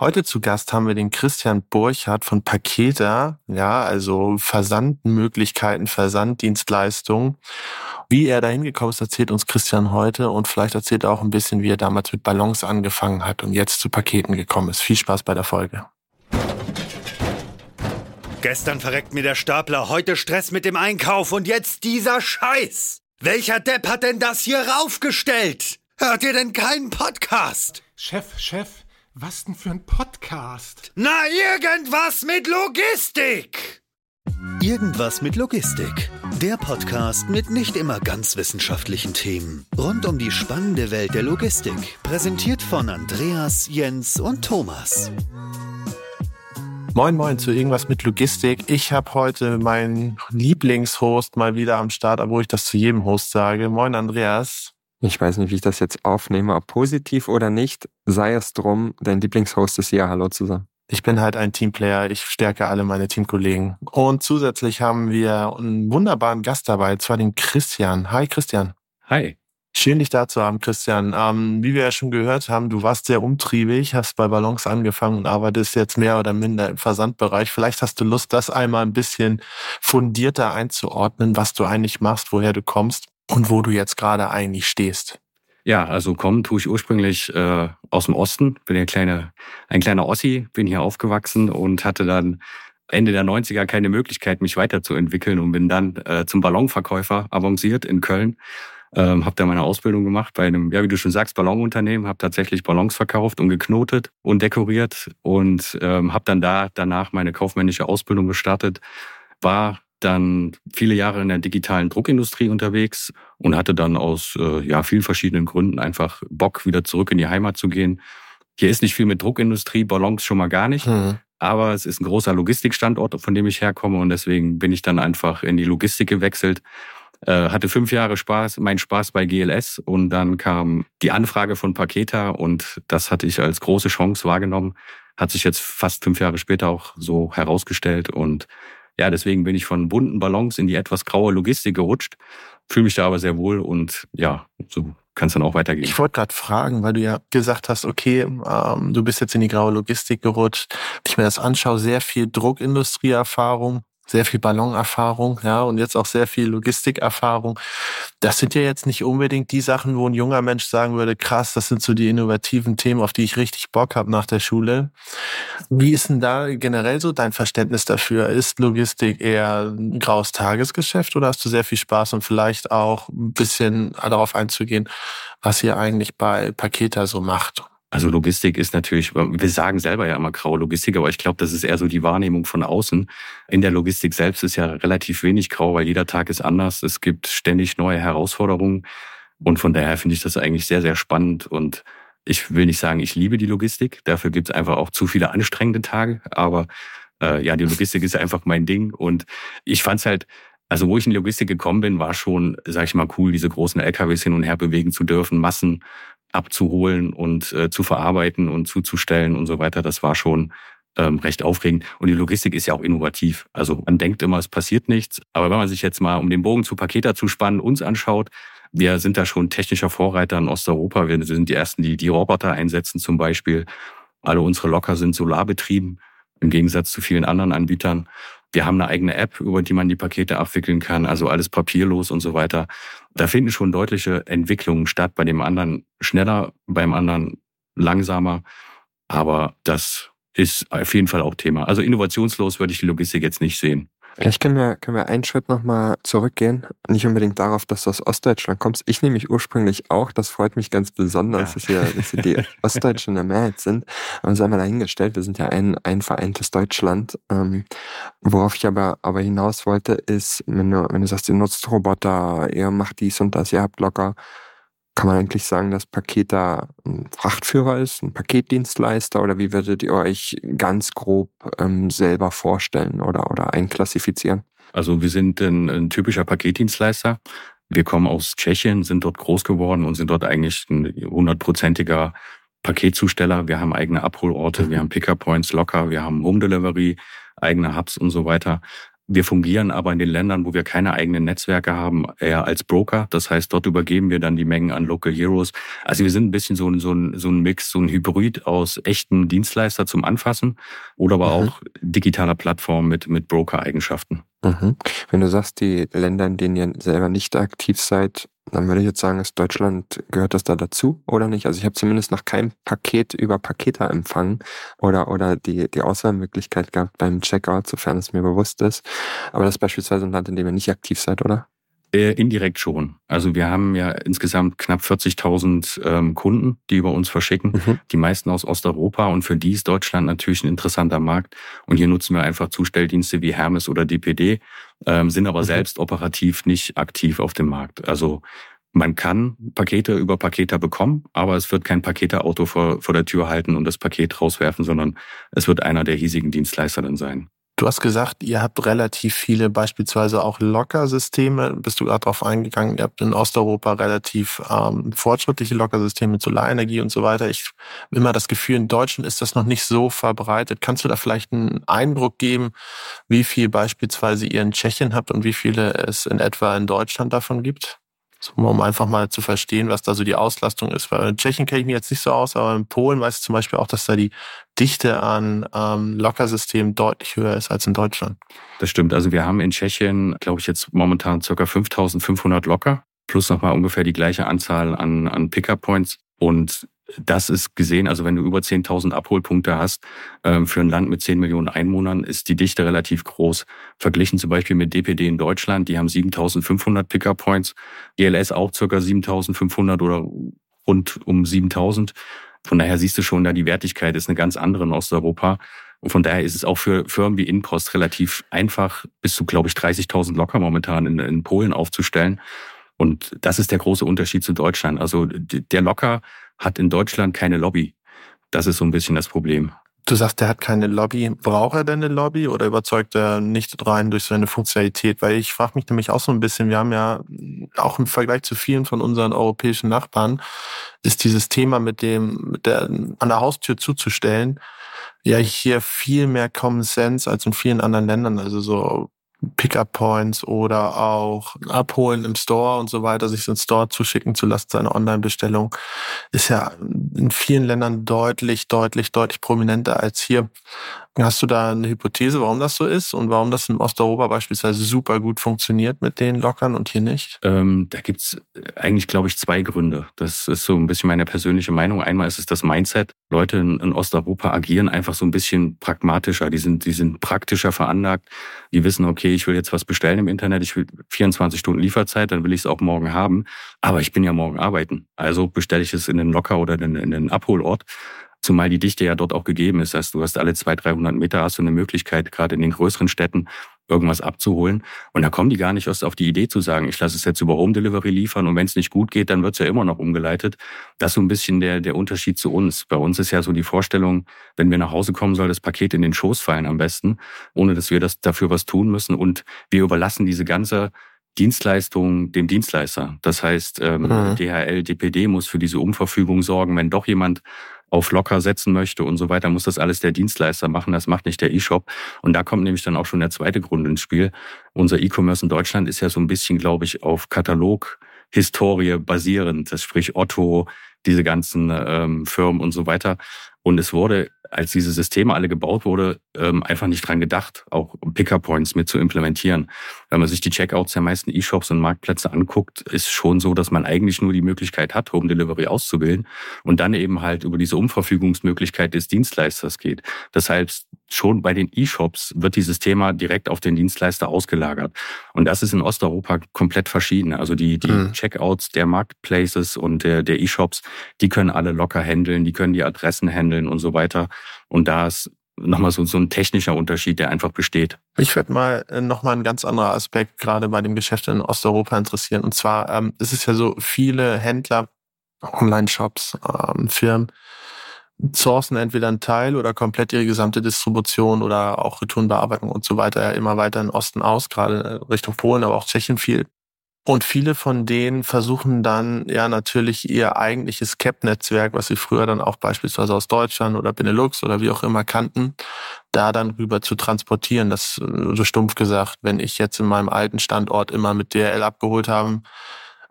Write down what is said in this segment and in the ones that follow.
Heute zu Gast haben wir den Christian Burchardt von Paketa, ja, also Versandmöglichkeiten, Versanddienstleistungen. Wie er da hingekommen ist, erzählt uns Christian heute und vielleicht erzählt er auch ein bisschen, wie er damals mit Ballons angefangen hat und jetzt zu Paketen gekommen ist. Viel Spaß bei der Folge. Gestern verreckt mir der Stapler, heute Stress mit dem Einkauf und jetzt dieser Scheiß. Welcher Depp hat denn das hier raufgestellt? Hört ihr denn keinen Podcast? Chef, Chef, was denn für ein Podcast? Na, irgendwas mit Logistik! Irgendwas mit Logistik. Der Podcast mit nicht immer ganz wissenschaftlichen Themen. Rund um die spannende Welt der Logistik. Präsentiert von Andreas, Jens und Thomas. Moin Moin zu irgendwas mit Logistik. Ich habe heute meinen Lieblingshost mal wieder am Start, obwohl ich das zu jedem Host sage. Moin Andreas. Ich weiß nicht, wie ich das jetzt aufnehme, ob positiv oder nicht. Sei es drum, dein Lieblingshost ist hier. Hallo zusammen. Ich bin halt ein Teamplayer. Ich stärke alle meine Teamkollegen. Und zusätzlich haben wir einen wunderbaren Gast dabei, zwar den Christian. Hi Christian. Hi. Schön, dich da zu haben, Christian. Ähm, wie wir ja schon gehört haben, du warst sehr umtriebig, hast bei Ballons angefangen und arbeitest jetzt mehr oder minder im Versandbereich. Vielleicht hast du Lust, das einmal ein bisschen fundierter einzuordnen, was du eigentlich machst, woher du kommst und wo du jetzt gerade eigentlich stehst. Ja, also kommen tue ich ursprünglich äh, aus dem Osten, bin ja kleine, ein kleiner Ossi, bin hier aufgewachsen und hatte dann Ende der 90er keine Möglichkeit, mich weiterzuentwickeln und bin dann äh, zum Ballonverkäufer avanciert in Köln. Ähm, habe da meine Ausbildung gemacht bei einem, ja wie du schon sagst, Ballonunternehmen, habe tatsächlich Ballons verkauft und geknotet und dekoriert und ähm, habe dann da danach meine kaufmännische Ausbildung gestartet, war dann viele Jahre in der digitalen Druckindustrie unterwegs und hatte dann aus äh, ja vielen verschiedenen Gründen einfach Bock, wieder zurück in die Heimat zu gehen. Hier ist nicht viel mit Druckindustrie, Ballons schon mal gar nicht. Mhm. Aber es ist ein großer Logistikstandort, von dem ich herkomme und deswegen bin ich dann einfach in die Logistik gewechselt äh, hatte fünf Jahre Spaß, mein Spaß bei GLS und dann kam die Anfrage von Paketa und das hatte ich als große Chance wahrgenommen. Hat sich jetzt fast fünf Jahre später auch so herausgestellt und ja, deswegen bin ich von bunten Ballons in die etwas graue Logistik gerutscht, fühle mich da aber sehr wohl und ja, so kann es dann auch weitergehen. Ich wollte gerade fragen, weil du ja gesagt hast, okay, ähm, du bist jetzt in die graue Logistik gerutscht. Wenn ich mir das anschaue, sehr viel Druckindustrieerfahrung, sehr viel Ballonerfahrung, ja, und jetzt auch sehr viel Logistikerfahrung. Das sind ja jetzt nicht unbedingt die Sachen, wo ein junger Mensch sagen würde, krass, das sind so die innovativen Themen, auf die ich richtig Bock habe nach der Schule. Wie ist denn da generell so dein Verständnis dafür? Ist Logistik eher ein graues Tagesgeschäft oder hast du sehr viel Spaß und vielleicht auch ein bisschen darauf einzugehen, was ihr eigentlich bei Paketa so macht? Also Logistik ist natürlich, wir sagen selber ja immer graue Logistik, aber ich glaube, das ist eher so die Wahrnehmung von außen. In der Logistik selbst ist ja relativ wenig grau, weil jeder Tag ist anders. Es gibt ständig neue Herausforderungen. Und von daher finde ich das eigentlich sehr, sehr spannend. Und ich will nicht sagen, ich liebe die Logistik. Dafür gibt es einfach auch zu viele anstrengende Tage. Aber äh, ja, die Logistik ist einfach mein Ding. Und ich fand es halt, also wo ich in die Logistik gekommen bin, war schon, sag ich mal, cool, diese großen LKWs hin und her bewegen zu dürfen, Massen abzuholen und äh, zu verarbeiten und zuzustellen und so weiter. Das war schon ähm, recht aufregend. Und die Logistik ist ja auch innovativ. Also man denkt immer, es passiert nichts. Aber wenn man sich jetzt mal, um den Bogen zu Paketa zu spannen, uns anschaut, wir sind da schon technischer Vorreiter in Osteuropa. Wir sind die Ersten, die die Roboter einsetzen zum Beispiel. Alle unsere Locker sind solarbetrieben, im Gegensatz zu vielen anderen Anbietern. Wir haben eine eigene App, über die man die Pakete abwickeln kann, also alles papierlos und so weiter. Da finden schon deutliche Entwicklungen statt, bei dem anderen schneller, beim anderen langsamer. Aber das ist auf jeden Fall auch Thema. Also innovationslos würde ich die Logistik jetzt nicht sehen. Vielleicht können wir, können wir einen Schritt nochmal zurückgehen. Nicht unbedingt darauf, dass du aus Ostdeutschland kommst. Ich nehme mich ursprünglich auch. Das freut mich ganz besonders, ja. dass, wir, dass wir die Ostdeutschen in der Mehrheit sind. Aber sei mal dahingestellt, wir sind ja ein, ein vereintes Deutschland. Ähm, worauf ich aber, aber hinaus wollte, ist, wenn du, wenn du sagst, ihr nutzt Roboter, ihr macht dies und das, ihr habt locker kann man eigentlich sagen, dass Paketer ein Frachtführer ist, ein Paketdienstleister oder wie würdet ihr euch ganz grob ähm, selber vorstellen oder, oder einklassifizieren? Also wir sind ein, ein typischer Paketdienstleister. Wir kommen aus Tschechien, sind dort groß geworden und sind dort eigentlich ein hundertprozentiger Paketzusteller. Wir haben eigene Abholorte, wir haben Pickup Points locker, wir haben Home Delivery, eigene Hubs und so weiter. Wir fungieren aber in den Ländern, wo wir keine eigenen Netzwerke haben, eher als Broker. Das heißt, dort übergeben wir dann die Mengen an Local Heroes. Also wir sind ein bisschen so ein, so ein, so ein Mix, so ein Hybrid aus echten Dienstleister zum Anfassen oder aber mhm. auch digitaler Plattform mit, mit Broker-Eigenschaften. Mhm. Wenn du sagst, die Länder, in denen ihr selber nicht aktiv seid, dann würde ich jetzt sagen, ist Deutschland, gehört das da dazu oder nicht? Also ich habe zumindest noch kein Paket über Pakete empfangen oder, oder die, die Auswahlmöglichkeit gehabt beim Checkout, sofern es mir bewusst ist. Aber das ist beispielsweise ein Land, in dem ihr nicht aktiv seid, oder? Äh, indirekt schon. Also wir haben ja insgesamt knapp 40.000 ähm, Kunden, die über uns verschicken, mhm. die meisten aus Osteuropa und für die ist Deutschland natürlich ein interessanter Markt und hier nutzen wir einfach Zustelldienste wie Hermes oder DPD, ähm, sind aber mhm. selbst operativ nicht aktiv auf dem Markt. Also man kann Pakete über Paketer bekommen, aber es wird kein Paketerauto vor, vor der Tür halten und das Paket rauswerfen, sondern es wird einer der hiesigen Dienstleister dann sein. Du hast gesagt, ihr habt relativ viele, beispielsweise auch Lockersysteme. Bist du gerade drauf eingegangen? Ihr habt in Osteuropa relativ ähm, fortschrittliche Lockersysteme, Solarenergie und so weiter. Ich habe immer das Gefühl, in Deutschland ist das noch nicht so verbreitet. Kannst du da vielleicht einen Eindruck geben, wie viel beispielsweise ihr in Tschechien habt und wie viele es in etwa in Deutschland davon gibt? um einfach mal zu verstehen, was da so die Auslastung ist. Weil in Tschechien kenne ich mich jetzt nicht so aus, aber in Polen weiß ich zum Beispiel auch, dass da die Dichte an ähm, Lockersystemen deutlich höher ist als in Deutschland. Das stimmt. Also wir haben in Tschechien, glaube ich, jetzt momentan circa 5500 Locker plus nochmal ungefähr die gleiche Anzahl an, an Pickup-Points. Und das ist gesehen, also wenn du über 10.000 Abholpunkte hast, ähm, für ein Land mit 10 Millionen Einwohnern ist die Dichte relativ groß. Verglichen zum Beispiel mit DPD in Deutschland, die haben 7.500 Pickup-Points, GLS auch circa 7.500 oder rund um 7.000. Von daher siehst du schon, da die Wertigkeit ist eine ganz andere in Osteuropa. Und von daher ist es auch für Firmen wie Inpost relativ einfach, bis zu, glaube ich, 30.000 locker momentan in, in Polen aufzustellen. Und das ist der große Unterschied zu Deutschland. Also der Locker hat in Deutschland keine Lobby. Das ist so ein bisschen das Problem. Du sagst, der hat keine Lobby. Braucht er denn eine Lobby oder überzeugt er nicht rein durch seine Funktionalität? Weil ich frage mich nämlich auch so ein bisschen, wir haben ja auch im Vergleich zu vielen von unseren europäischen Nachbarn, ist dieses Thema mit dem, mit der an der Haustür zuzustellen, ja hier viel mehr Common Sense als in vielen anderen Ländern. Also so Pickup-Points oder auch abholen im Store und so weiter, sich ins Store zuschicken zu lassen, seine Online-Bestellung, ist ja in vielen Ländern deutlich, deutlich, deutlich prominenter als hier. Hast du da eine Hypothese, warum das so ist und warum das in Osteuropa beispielsweise super gut funktioniert mit den Lockern und hier nicht? Ähm, da gibt's eigentlich, glaube ich, zwei Gründe. Das ist so ein bisschen meine persönliche Meinung. Einmal ist es das Mindset. Leute in, in Osteuropa agieren einfach so ein bisschen pragmatischer. Die sind, die sind praktischer veranlagt. Die wissen, okay, ich will jetzt was bestellen im Internet, ich will 24 Stunden Lieferzeit, dann will ich es auch morgen haben. Aber ich bin ja morgen arbeiten. Also bestelle ich es in den Locker oder in, in den Abholort. Zumal die Dichte ja dort auch gegeben ist. Das heißt, du hast alle 200, 300 Meter hast du eine Möglichkeit, gerade in den größeren Städten, irgendwas abzuholen. Und da kommen die gar nicht erst auf die Idee zu sagen, ich lasse es jetzt über Home Delivery liefern und wenn es nicht gut geht, dann wird es ja immer noch umgeleitet. Das ist so ein bisschen der, der Unterschied zu uns. Bei uns ist ja so die Vorstellung, wenn wir nach Hause kommen, soll das Paket in den Schoß fallen am besten, ohne dass wir das dafür was tun müssen. Und wir überlassen diese ganze Dienstleistung dem Dienstleister. Das heißt, ähm, mhm. DHL, DPD muss für diese Umverfügung sorgen, wenn doch jemand auf locker setzen möchte und so weiter, muss das alles der Dienstleister machen. Das macht nicht der E-Shop. Und da kommt nämlich dann auch schon der zweite Grund ins Spiel. Unser E-Commerce in Deutschland ist ja so ein bisschen, glaube ich, auf Katalog-Historie basierend. Das sprich Otto, diese ganzen ähm, Firmen und so weiter. Und es wurde als diese Systeme alle gebaut wurde, ähm, einfach nicht dran gedacht, auch Picker-Points mit zu implementieren. Wenn man sich die Checkouts der meisten E-Shops und Marktplätze anguckt, ist schon so, dass man eigentlich nur die Möglichkeit hat, Home Delivery auszubilden und dann eben halt über diese Umverfügungsmöglichkeit des Dienstleisters geht. Das heißt, schon bei den E-Shops wird dieses Thema direkt auf den Dienstleister ausgelagert. Und das ist in Osteuropa komplett verschieden. Also die, die mhm. Checkouts der Marketplaces und der, der E-Shops, die können alle locker handeln, die können die Adressen handeln und so weiter. Und da ist nochmal so, so ein technischer Unterschied, der einfach besteht. Ich würde mal äh, nochmal ein ganz anderer Aspekt gerade bei dem Geschäft in Osteuropa interessieren. Und zwar ähm, ist es ja so, viele Händler, Online-Shops, ähm, Firmen, sourcen entweder einen Teil oder komplett ihre gesamte Distribution oder auch Returnbearbeitung und so weiter immer weiter in Osten aus, gerade äh, Richtung Polen, aber auch Tschechien viel. Und viele von denen versuchen dann ja natürlich ihr eigentliches CAP-Netzwerk, was sie früher dann auch beispielsweise aus Deutschland oder Benelux oder wie auch immer kannten, da dann rüber zu transportieren. Das äh, so stumpf gesagt, wenn ich jetzt in meinem alten Standort immer mit DRL abgeholt habe,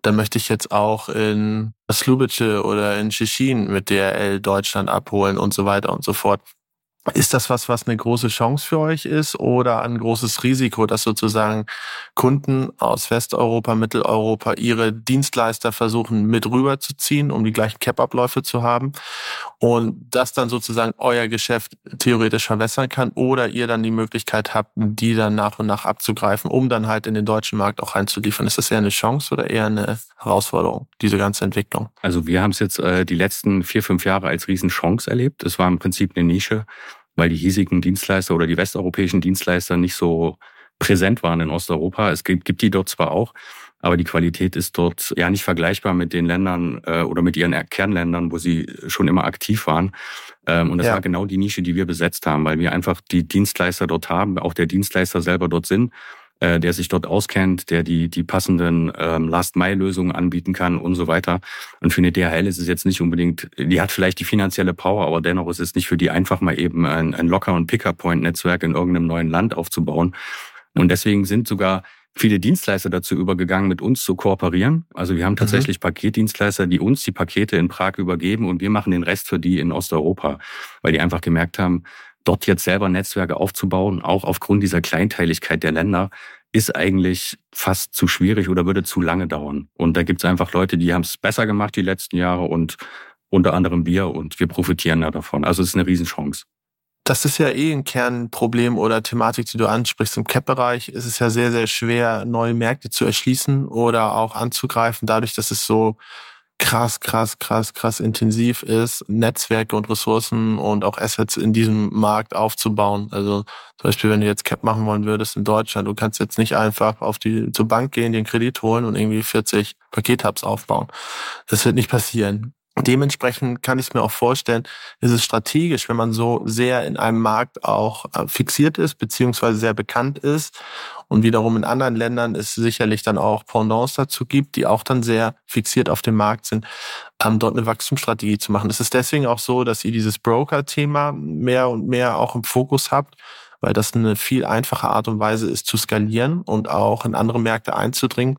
dann möchte ich jetzt auch in Slubice oder in Tschechien mit DRL Deutschland abholen und so weiter und so fort. Ist das was, was eine große Chance für euch ist oder ein großes Risiko, dass sozusagen Kunden aus Westeuropa, Mitteleuropa ihre Dienstleister versuchen mit rüberzuziehen, um die gleichen Cap-Abläufe zu haben und das dann sozusagen euer Geschäft theoretisch verwässern kann oder ihr dann die Möglichkeit habt, die dann nach und nach abzugreifen, um dann halt in den deutschen Markt auch reinzuliefern. Ist das eher eine Chance oder eher eine Herausforderung, diese ganze Entwicklung? Also wir haben es jetzt äh, die letzten vier, fünf Jahre als Riesenchance erlebt. Es war im Prinzip eine Nische weil die hiesigen Dienstleister oder die westeuropäischen Dienstleister nicht so präsent waren in Osteuropa. Es gibt, gibt die dort zwar auch, aber die Qualität ist dort ja nicht vergleichbar mit den Ländern äh, oder mit ihren Kernländern, wo sie schon immer aktiv waren. Ähm, und das ja. war genau die Nische, die wir besetzt haben, weil wir einfach die Dienstleister dort haben, auch der Dienstleister selber dort sind äh, der sich dort auskennt, der die, die passenden ähm, Last-Mile-Lösungen anbieten kann und so weiter. Und für eine DHL ist es jetzt nicht unbedingt, die hat vielleicht die finanzielle Power, aber dennoch ist es nicht für die einfach mal eben ein, ein Locker- und Picker-Point-Netzwerk in irgendeinem neuen Land aufzubauen. Und deswegen sind sogar viele Dienstleister dazu übergegangen, mit uns zu kooperieren. Also wir haben mhm. tatsächlich mhm. Paketdienstleister, die uns die Pakete in Prag übergeben und wir machen den Rest für die in Osteuropa, weil die einfach gemerkt haben, dort jetzt selber Netzwerke aufzubauen, auch aufgrund dieser Kleinteiligkeit der Länder, ist eigentlich fast zu schwierig oder würde zu lange dauern. Und da gibt es einfach Leute, die haben es besser gemacht die letzten Jahre und unter anderem wir und wir profitieren da davon. Also es ist eine Riesenchance. Das ist ja eh ein Kernproblem oder Thematik, die du ansprichst. Im Cap-Bereich ist es ja sehr, sehr schwer, neue Märkte zu erschließen oder auch anzugreifen, dadurch, dass es so krass, krass, krass, krass intensiv ist, Netzwerke und Ressourcen und auch Assets in diesem Markt aufzubauen. Also zum Beispiel, wenn du jetzt Cap machen wollen würdest in Deutschland, du kannst jetzt nicht einfach auf die zur Bank gehen, den Kredit holen und irgendwie 40 Pakethubs aufbauen. Das wird nicht passieren. Dementsprechend kann ich es mir auch vorstellen, ist es strategisch, wenn man so sehr in einem Markt auch äh, fixiert ist, beziehungsweise sehr bekannt ist und wiederum in anderen Ländern es sicherlich dann auch Pendants dazu gibt, die auch dann sehr fixiert auf dem Markt sind, ähm, dort eine Wachstumsstrategie zu machen. Es ist deswegen auch so, dass ihr dieses Broker-Thema mehr und mehr auch im Fokus habt, weil das eine viel einfache Art und Weise ist zu skalieren und auch in andere Märkte einzudringen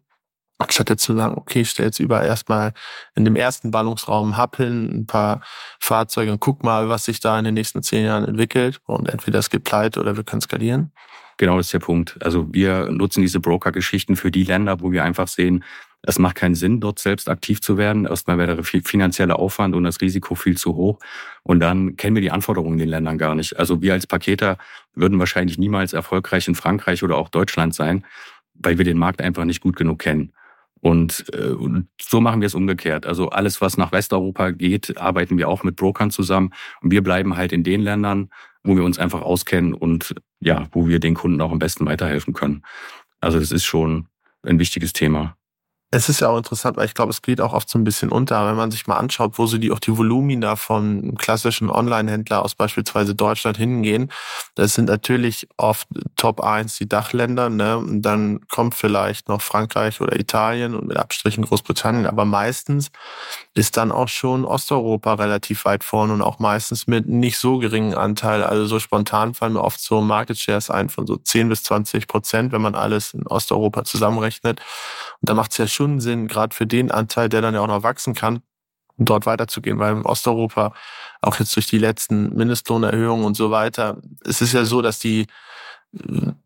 Anstatt jetzt zu sagen, okay, ich stelle jetzt über erstmal in dem ersten Ballungsraum hin, ein paar Fahrzeuge und guck mal, was sich da in den nächsten zehn Jahren entwickelt. Und entweder es gibt pleite oder wir können skalieren. Genau, das ist der Punkt. Also wir nutzen diese Broker-Geschichten für die Länder, wo wir einfach sehen, es macht keinen Sinn, dort selbst aktiv zu werden. Erstmal wäre der finanzielle Aufwand und das Risiko viel zu hoch. Und dann kennen wir die Anforderungen in den Ländern gar nicht. Also wir als Paketer würden wahrscheinlich niemals erfolgreich in Frankreich oder auch Deutschland sein, weil wir den Markt einfach nicht gut genug kennen. Und, äh, und so machen wir es umgekehrt. Also alles, was nach Westeuropa geht, arbeiten wir auch mit Brokern zusammen. Und wir bleiben halt in den Ländern, wo wir uns einfach auskennen und ja, wo wir den Kunden auch am besten weiterhelfen können. Also das ist schon ein wichtiges Thema. Es ist ja auch interessant, weil ich glaube, es geht auch oft so ein bisschen unter, wenn man sich mal anschaut, wo so die auch die Volumina von klassischen Online-Händler aus beispielsweise Deutschland hingehen. Das sind natürlich oft Top 1 die Dachländer, ne? Und dann kommt vielleicht noch Frankreich oder Italien und mit Abstrichen Großbritannien, aber meistens ist dann auch schon Osteuropa relativ weit vorne und auch meistens mit nicht so geringen Anteil. Also so spontan fallen mir oft so Market Shares ein von so 10 bis 20 Prozent, wenn man alles in Osteuropa zusammenrechnet. Und da macht es ja schon Sinn, gerade für den Anteil, der dann ja auch noch wachsen kann, dort weiterzugehen, weil in Osteuropa, auch jetzt durch die letzten Mindestlohnerhöhungen und so weiter, es ist ja so, dass die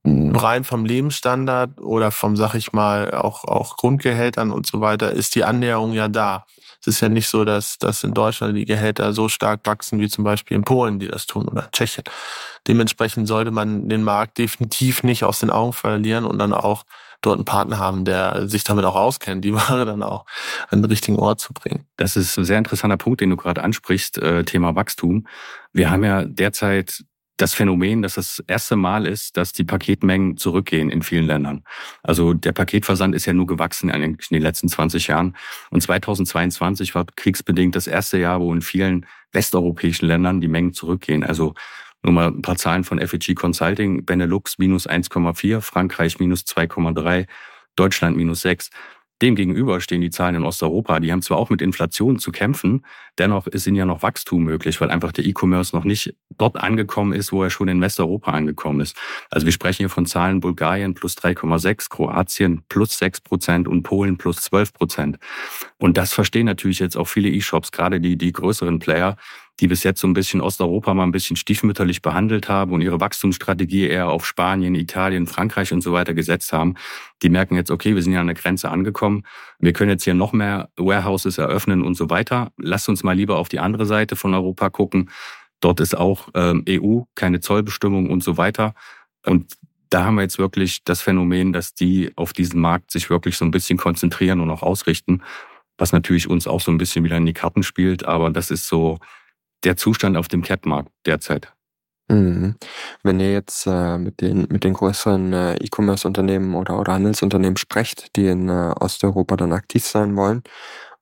rein vom Lebensstandard oder vom, sag ich mal, auch, auch Grundgehältern und so weiter, ist die Annäherung ja da. Es ist ja nicht so, dass, dass in Deutschland die Gehälter so stark wachsen wie zum Beispiel in Polen, die das tun, oder Tschechien. Dementsprechend sollte man den Markt definitiv nicht aus den Augen verlieren und dann auch dort einen Partner haben, der sich damit auch auskennt, die Ware dann auch an den richtigen Ort zu bringen. Das ist ein sehr interessanter Punkt, den du gerade ansprichst, äh, Thema Wachstum. Wir haben ja derzeit das Phänomen, dass das erste Mal ist, dass die Paketmengen zurückgehen in vielen Ländern. Also der Paketversand ist ja nur gewachsen in den letzten 20 Jahren. Und 2022 war kriegsbedingt das erste Jahr, wo in vielen westeuropäischen Ländern die Mengen zurückgehen. Also nur mal ein paar Zahlen von FEG Consulting. Benelux minus 1,4, Frankreich minus 2,3, Deutschland minus 6. Demgegenüber stehen die Zahlen in Osteuropa. Die haben zwar auch mit Inflation zu kämpfen, dennoch ist ihnen ja noch Wachstum möglich, weil einfach der E-Commerce noch nicht dort angekommen ist, wo er schon in Westeuropa angekommen ist. Also wir sprechen hier von Zahlen Bulgarien plus 3,6, Kroatien plus 6 Prozent und Polen plus 12 Prozent. Und das verstehen natürlich jetzt auch viele E-Shops, gerade die, die größeren Player, die bis jetzt so ein bisschen Osteuropa mal ein bisschen stiefmütterlich behandelt haben und ihre Wachstumsstrategie eher auf Spanien, Italien, Frankreich und so weiter gesetzt haben, die merken jetzt, okay, wir sind ja an der Grenze angekommen. Wir können jetzt hier noch mehr Warehouses eröffnen und so weiter. Lasst uns mal lieber auf die andere Seite von Europa gucken. Dort ist auch ähm, EU, keine Zollbestimmung und so weiter. Und da haben wir jetzt wirklich das Phänomen, dass die auf diesen Markt sich wirklich so ein bisschen konzentrieren und auch ausrichten, was natürlich uns auch so ein bisschen wieder in die Karten spielt. Aber das ist so der Zustand auf dem Cap-Markt derzeit. Mhm. Wenn ihr jetzt äh, mit den mit den größeren äh, E-Commerce-Unternehmen oder oder Handelsunternehmen sprecht, die in äh, Osteuropa dann aktiv sein wollen,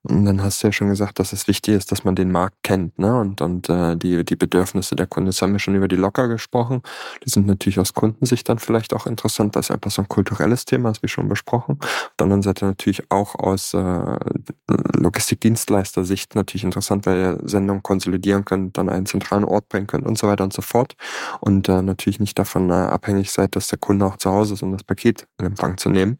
und dann hast du ja schon gesagt, dass es wichtig ist, dass man den Markt kennt, ne? Und, und äh, die, die Bedürfnisse der Kunden. Das haben wir schon über die Locker gesprochen. Die sind natürlich aus Kundensicht dann vielleicht auch interessant, es einfach so ein kulturelles Thema ist, wie schon besprochen. Auf der anderen Seite natürlich auch aus äh, Logistikdienstleister-Sicht natürlich interessant, weil ihr Sendungen konsolidieren könnt, dann einen zentralen Ort bringen könnt und so weiter und so fort. Und äh, natürlich nicht davon äh, abhängig seid, dass der Kunde auch zu Hause ist, um das Paket in Empfang zu nehmen.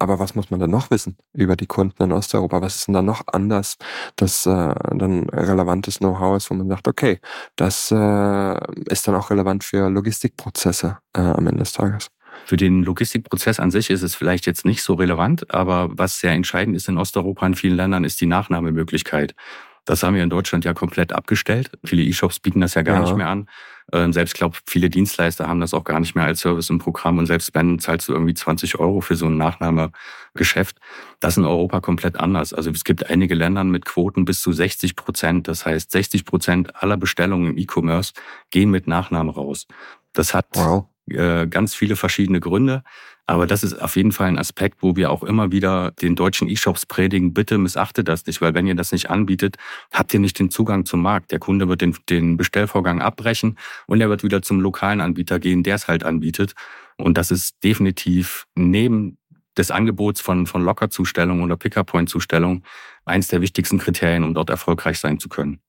Aber was muss man dann noch wissen über die Kunden in Osteuropa? Was ist denn dann noch noch anders, das äh, dann relevantes Know-how ist, wo man sagt, okay, das äh, ist dann auch relevant für Logistikprozesse äh, am Ende des Tages. Für den Logistikprozess an sich ist es vielleicht jetzt nicht so relevant, aber was sehr entscheidend ist in Osteuropa in vielen Ländern, ist die Nachnahmemöglichkeit. Das haben wir in Deutschland ja komplett abgestellt. Viele E-Shops bieten das ja gar ja. nicht mehr an. Ähm, selbst glaube, viele Dienstleister haben das auch gar nicht mehr als Service im Programm und selbst wenn zahlst du irgendwie 20 Euro für so ein Nachnahmegeschäft. Das ist in Europa komplett anders. Also es gibt einige Länder mit Quoten bis zu 60 Prozent. Das heißt, 60 Prozent aller Bestellungen im E-Commerce gehen mit Nachnahme raus. Das hat wow. Äh, ganz viele verschiedene Gründe. Aber das ist auf jeden Fall ein Aspekt, wo wir auch immer wieder den deutschen E-Shops predigen, bitte missachtet das nicht, weil wenn ihr das nicht anbietet, habt ihr nicht den Zugang zum Markt. Der Kunde wird den, den Bestellvorgang abbrechen und er wird wieder zum lokalen Anbieter gehen, der es halt anbietet. Und das ist definitiv neben des Angebots von, von Lockerzustellung oder Pickup-Point-Zustellung eins der wichtigsten Kriterien, um dort erfolgreich sein zu können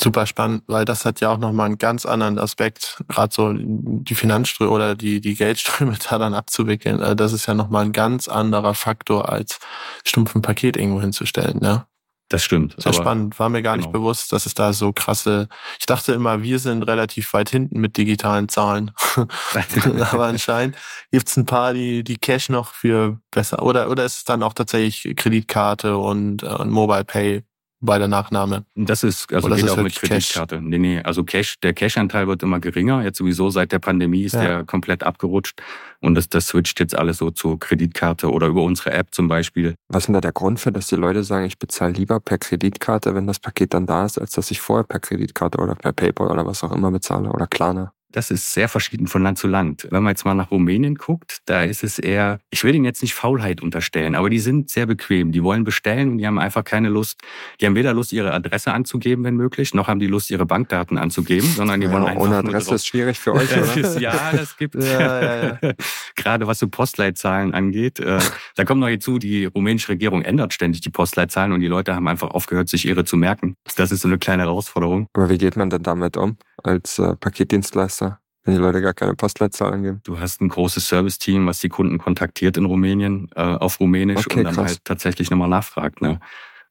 super spannend, weil das hat ja auch nochmal einen ganz anderen Aspekt, gerade so die Finanzströme oder die, die Geldströme da dann abzuwickeln. Also das ist ja nochmal ein ganz anderer Faktor, als stumpf ein Paket irgendwo hinzustellen. Ja? Das stimmt. Sehr spannend. War mir gar genau. nicht bewusst, dass es da so krasse. Ich dachte immer, wir sind relativ weit hinten mit digitalen Zahlen. Aber anscheinend gibt's ein paar, die, die Cash noch für besser. Oder, oder ist es dann auch tatsächlich Kreditkarte und, äh, und Mobile Pay bei der Nachnahme. Das ist, also Oder geht auch mit Kreditkarte. Cash? Nee, nee, also Cash, der Cash-Anteil wird immer geringer. Jetzt sowieso seit der Pandemie ist ja. der komplett abgerutscht. Und das, das switcht jetzt alles so zur Kreditkarte oder über unsere App zum Beispiel. Was ist denn da der Grund für, dass die Leute sagen, ich bezahle lieber per Kreditkarte, wenn das Paket dann da ist, als dass ich vorher per Kreditkarte oder per PayPal oder was auch immer bezahle oder Klarna? Das ist sehr verschieden von Land zu Land. Wenn man jetzt mal nach Rumänien guckt, da ist es eher, ich will ihnen jetzt nicht Faulheit unterstellen, aber die sind sehr bequem. Die wollen bestellen und die haben einfach keine Lust. Die haben weder Lust, ihre Adresse anzugeben, wenn möglich, noch haben die Lust, ihre Bankdaten anzugeben, sondern die ja, wollen einfach. Ohne Adresse ist schwierig für euch, oder? ja, das gibt ja, ja. Gerade was so Postleitzahlen angeht. Äh, da kommt noch hinzu, die rumänische Regierung ändert ständig die Postleitzahlen und die Leute haben einfach aufgehört, sich ihre zu merken. Das ist so eine kleine Herausforderung. Aber wie geht man denn damit um als äh, Paketdienstleister? Wenn die Leute gar keine Postleitzahl angeben. Du hast ein großes Service-Team, was die Kunden kontaktiert in Rumänien äh, auf Rumänisch okay, und dann krass. halt tatsächlich nochmal nachfragt. Ne?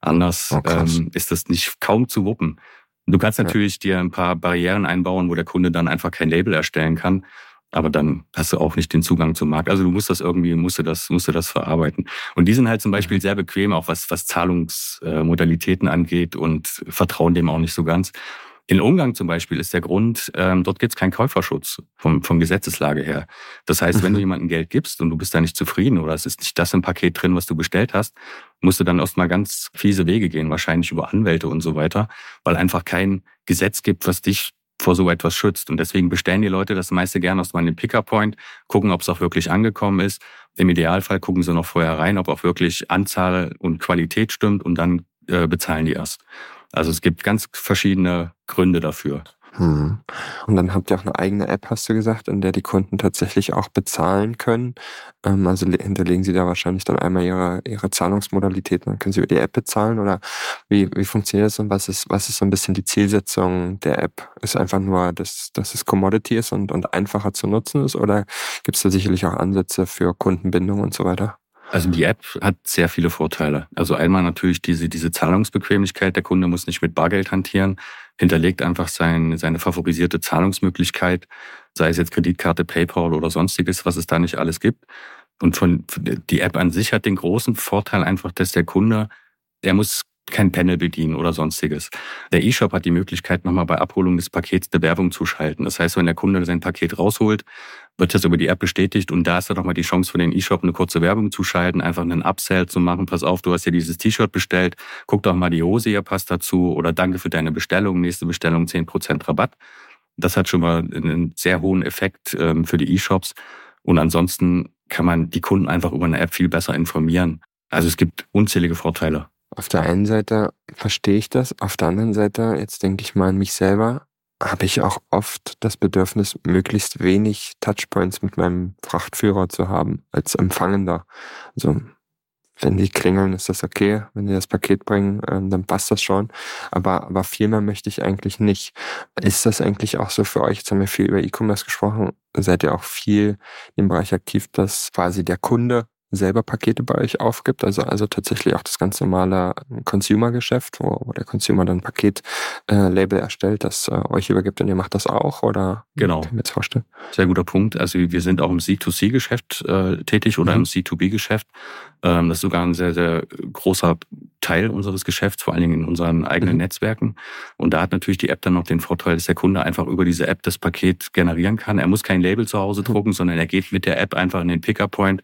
Anders oh, ähm, ist das nicht kaum zu wuppen. Du kannst natürlich ja. dir ein paar Barrieren einbauen, wo der Kunde dann einfach kein Label erstellen kann. Aber dann hast du auch nicht den Zugang zum Markt. Also du musst das irgendwie, musst du das, musst du das verarbeiten. Und die sind halt zum Beispiel sehr bequem, auch was, was Zahlungsmodalitäten angeht und vertrauen dem auch nicht so ganz. In Ungarn zum Beispiel ist der Grund, ähm, dort gibt es keinen Käuferschutz vom, vom Gesetzeslage her. Das heißt, wenn du mhm. jemandem Geld gibst und du bist da nicht zufrieden oder es ist nicht das im Paket drin, was du bestellt hast, musst du dann erstmal ganz fiese Wege gehen, wahrscheinlich über Anwälte und so weiter, weil einfach kein Gesetz gibt, was dich vor so etwas schützt. Und deswegen bestellen die Leute das meiste gerne aus meinem Pickup-Point, gucken, ob es auch wirklich angekommen ist. Im Idealfall gucken sie noch vorher rein, ob auch wirklich Anzahl und Qualität stimmt und dann äh, bezahlen die erst. Also es gibt ganz verschiedene Gründe dafür. Hm. Und dann habt ihr auch eine eigene App, hast du gesagt, in der die Kunden tatsächlich auch bezahlen können. Ähm, also hinterlegen sie da wahrscheinlich dann einmal ihre, ihre Zahlungsmodalitäten, dann können sie über die App bezahlen oder wie, wie funktioniert das und was ist, was ist so ein bisschen die Zielsetzung der App? Ist einfach nur, dass, dass es Commodity ist und, und einfacher zu nutzen ist oder gibt es da sicherlich auch Ansätze für Kundenbindung und so weiter? Also die App hat sehr viele Vorteile. Also einmal natürlich diese, diese Zahlungsbequemlichkeit. Der Kunde muss nicht mit Bargeld hantieren, hinterlegt einfach sein, seine favorisierte Zahlungsmöglichkeit, sei es jetzt Kreditkarte, PayPal oder sonstiges, was es da nicht alles gibt. Und von, die App an sich hat den großen Vorteil einfach, dass der Kunde, der muss kein Panel bedienen oder sonstiges. Der E-Shop hat die Möglichkeit, nochmal bei Abholung des Pakets eine Werbung zu schalten. Das heißt, wenn der Kunde sein Paket rausholt, wird das über die App bestätigt und da ist dann nochmal die Chance für den E-Shop, eine kurze Werbung zu schalten, einfach einen Upsell zu machen. Pass auf, du hast ja dieses T-Shirt bestellt, guck doch mal die Hose, ihr passt dazu oder danke für deine Bestellung, nächste Bestellung 10% Rabatt. Das hat schon mal einen sehr hohen Effekt ähm, für die E-Shops. Und ansonsten kann man die Kunden einfach über eine App viel besser informieren. Also es gibt unzählige Vorteile. Auf der einen Seite verstehe ich das, auf der anderen Seite, jetzt denke ich mal an mich selber, habe ich auch oft das Bedürfnis, möglichst wenig Touchpoints mit meinem Frachtführer zu haben als Empfangender. Also wenn die klingeln, ist das okay. Wenn die das Paket bringen, ähm, dann passt das schon. Aber, aber viel mehr möchte ich eigentlich nicht. Ist das eigentlich auch so für euch? Jetzt haben wir viel über E-Commerce gesprochen. Seid ihr auch viel im Bereich aktiv, dass quasi der Kunde selber Pakete bei euch aufgibt, also, also tatsächlich auch das ganz normale Consumer-Geschäft, wo, wo der Consumer dann Paket-Label äh, erstellt, das äh, euch übergibt und ihr macht das auch oder genau. kann mir jetzt vorstellen? Sehr guter Punkt. Also wir sind auch im C2C-Geschäft äh, tätig oder mhm. im C2B-Geschäft. Ähm, das ist sogar ein sehr, sehr großer Teil unseres Geschäfts, vor allen Dingen in unseren eigenen mhm. Netzwerken. Und da hat natürlich die App dann noch den Vorteil, dass der Kunde einfach über diese App das Paket generieren kann. Er muss kein Label zu Hause mhm. drucken, sondern er geht mit der App einfach in den Pickup-Point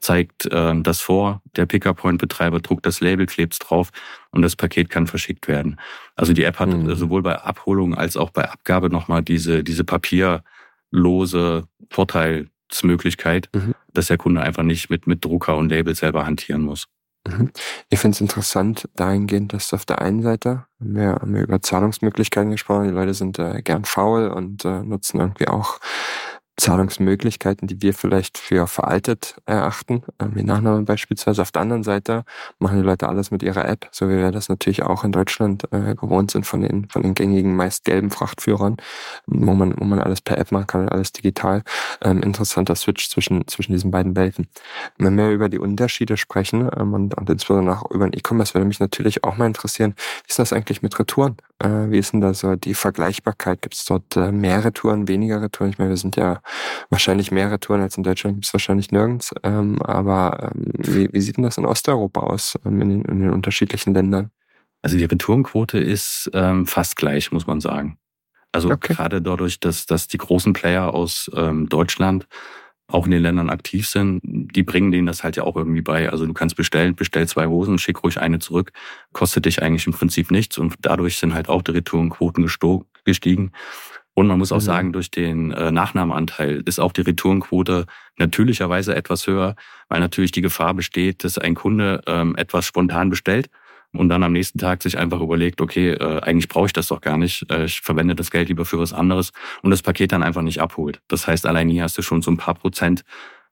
zeigt äh, das vor, der Pickup-Point-Betreiber druckt das Label, klebt's drauf und das Paket kann verschickt werden. Also die App hat mhm. sowohl bei Abholung als auch bei Abgabe nochmal diese, diese papierlose Vorteilsmöglichkeit, mhm. dass der Kunde einfach nicht mit, mit Drucker und Label selber hantieren muss. Mhm. Ich finde es interessant dahingehend, dass auf der einen Seite haben wir, haben wir über Zahlungsmöglichkeiten gesprochen. Die Leute sind äh, gern faul und äh, nutzen irgendwie auch Zahlungsmöglichkeiten, die wir vielleicht für veraltet erachten, ähm, wie Nachname beispielsweise. Auf der anderen Seite machen die Leute alles mit ihrer App, so wie wir das natürlich auch in Deutschland äh, gewohnt sind von den, von den gängigen, meist gelben Frachtführern, wo man, wo man alles per App machen kann, alles digital. Ähm, interessanter Switch zwischen, zwischen diesen beiden Welten. Wenn wir über die Unterschiede sprechen ähm, und, und insbesondere auch über den E-Commerce, würde mich natürlich auch mal interessieren, wie ist das eigentlich mit Retouren? Äh, wie ist denn da so die Vergleichbarkeit? Gibt es dort äh, mehr Retouren, weniger Retouren? Ich meine, wir sind ja wahrscheinlich mehr Retouren als in Deutschland, gibt es wahrscheinlich nirgends. Ähm, aber ähm, wie, wie sieht denn das in Osteuropa aus, ähm, in, den, in den unterschiedlichen Ländern? Also die Retourenquote ist ähm, fast gleich, muss man sagen. Also okay. gerade dadurch, dass, dass die großen Player aus ähm, Deutschland auch in den Ländern aktiv sind, die bringen denen das halt ja auch irgendwie bei. Also du kannst bestellen, bestell zwei Hosen, schick ruhig eine zurück, kostet dich eigentlich im Prinzip nichts und dadurch sind halt auch die Retourenquoten gestiegen. Und man muss auch mhm. sagen, durch den äh, Nachnamenanteil ist auch die Retourenquote natürlicherweise etwas höher, weil natürlich die Gefahr besteht, dass ein Kunde ähm, etwas spontan bestellt und dann am nächsten Tag sich einfach überlegt, okay, äh, eigentlich brauche ich das doch gar nicht, äh, ich verwende das Geld lieber für was anderes und das Paket dann einfach nicht abholt. Das heißt, allein hier hast du schon so ein paar Prozent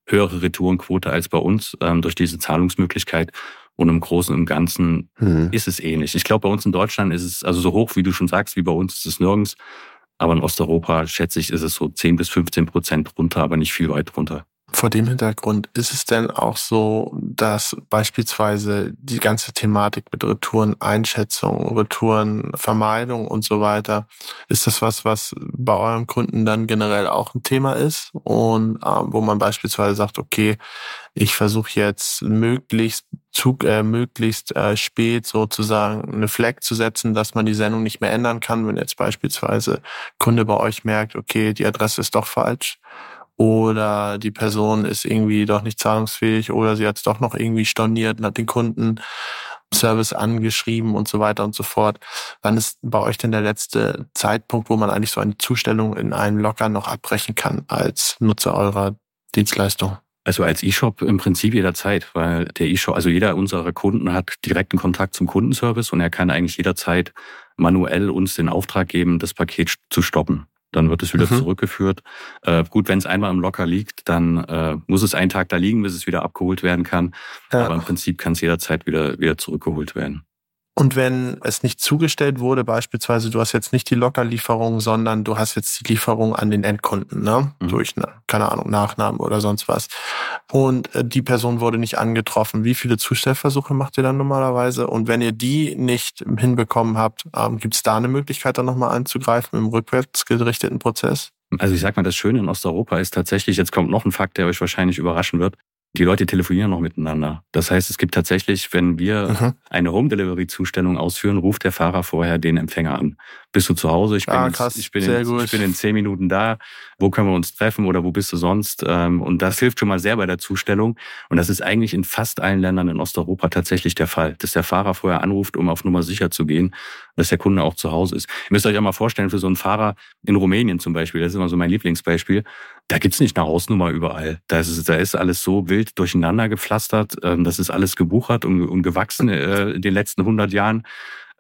höhere Retourenquote als bei uns ähm, durch diese Zahlungsmöglichkeit. Und im Großen und Ganzen mhm. ist es ähnlich. Ich glaube, bei uns in Deutschland ist es also so hoch, wie du schon sagst, wie bei uns ist es nirgends. Aber in Osteuropa, schätze ich, ist es so 10 bis 15 Prozent runter, aber nicht viel weit runter. Vor dem Hintergrund ist es denn auch so, dass beispielsweise die ganze Thematik mit Retoureneinschätzung, Retourenvermeidung und so weiter, ist das was, was bei eurem Kunden dann generell auch ein Thema ist? Und äh, wo man beispielsweise sagt, okay, ich versuche jetzt möglichst Zug, äh, möglichst äh, spät sozusagen eine Flag zu setzen, dass man die Sendung nicht mehr ändern kann, wenn jetzt beispielsweise Kunde bei euch merkt, okay, die Adresse ist doch falsch oder die Person ist irgendwie doch nicht zahlungsfähig oder sie hat es doch noch irgendwie storniert und hat den Kundenservice angeschrieben und so weiter und so fort. Wann ist bei euch denn der letzte Zeitpunkt, wo man eigentlich so eine Zustellung in einem Locker noch abbrechen kann als Nutzer eurer Dienstleistung? Also als E-Shop im Prinzip jederzeit, weil der E-Shop, also jeder unserer Kunden hat direkten Kontakt zum Kundenservice und er kann eigentlich jederzeit manuell uns den Auftrag geben, das Paket zu stoppen. Dann wird es wieder mhm. zurückgeführt. Äh, gut, wenn es einmal im Locker liegt, dann äh, muss es einen Tag da liegen, bis es wieder abgeholt werden kann. Ja. Aber im Prinzip kann es jederzeit wieder, wieder zurückgeholt werden. Und wenn es nicht zugestellt wurde, beispielsweise du hast jetzt nicht die Lockerlieferung, sondern du hast jetzt die Lieferung an den Endkunden, ne? Mhm. Durch, eine, keine Ahnung, Nachnamen oder sonst was. Und äh, die Person wurde nicht angetroffen. Wie viele Zustellversuche macht ihr dann normalerweise? Und wenn ihr die nicht hinbekommen habt, ähm, gibt es da eine Möglichkeit, dann nochmal anzugreifen im rückwärts gerichteten Prozess? Also ich sag mal, das Schöne in Osteuropa ist tatsächlich, jetzt kommt noch ein Fakt, der euch wahrscheinlich überraschen wird die Leute telefonieren noch miteinander. Das heißt, es gibt tatsächlich, wenn wir mhm. eine Home Delivery Zustellung ausführen, ruft der Fahrer vorher den Empfänger an. Bist du zu Hause? Ich bin, ah, krass, ich bin, in, ich bin in zehn Minuten da. Wo können wir uns treffen oder wo bist du sonst? Ähm, und das hilft schon mal sehr bei der Zustellung. Und das ist eigentlich in fast allen Ländern in Osteuropa tatsächlich der Fall, dass der Fahrer vorher anruft, um auf Nummer sicher zu gehen, dass der Kunde auch zu Hause ist. Ihr müsst euch auch mal vorstellen, für so einen Fahrer in Rumänien zum Beispiel, das ist immer so mein Lieblingsbeispiel, da gibt's nicht eine Hausnummer überall. Da ist, da ist alles so wild durcheinander gepflastert. Ähm, das ist alles gebuchert und, und gewachsen äh, in den letzten 100 Jahren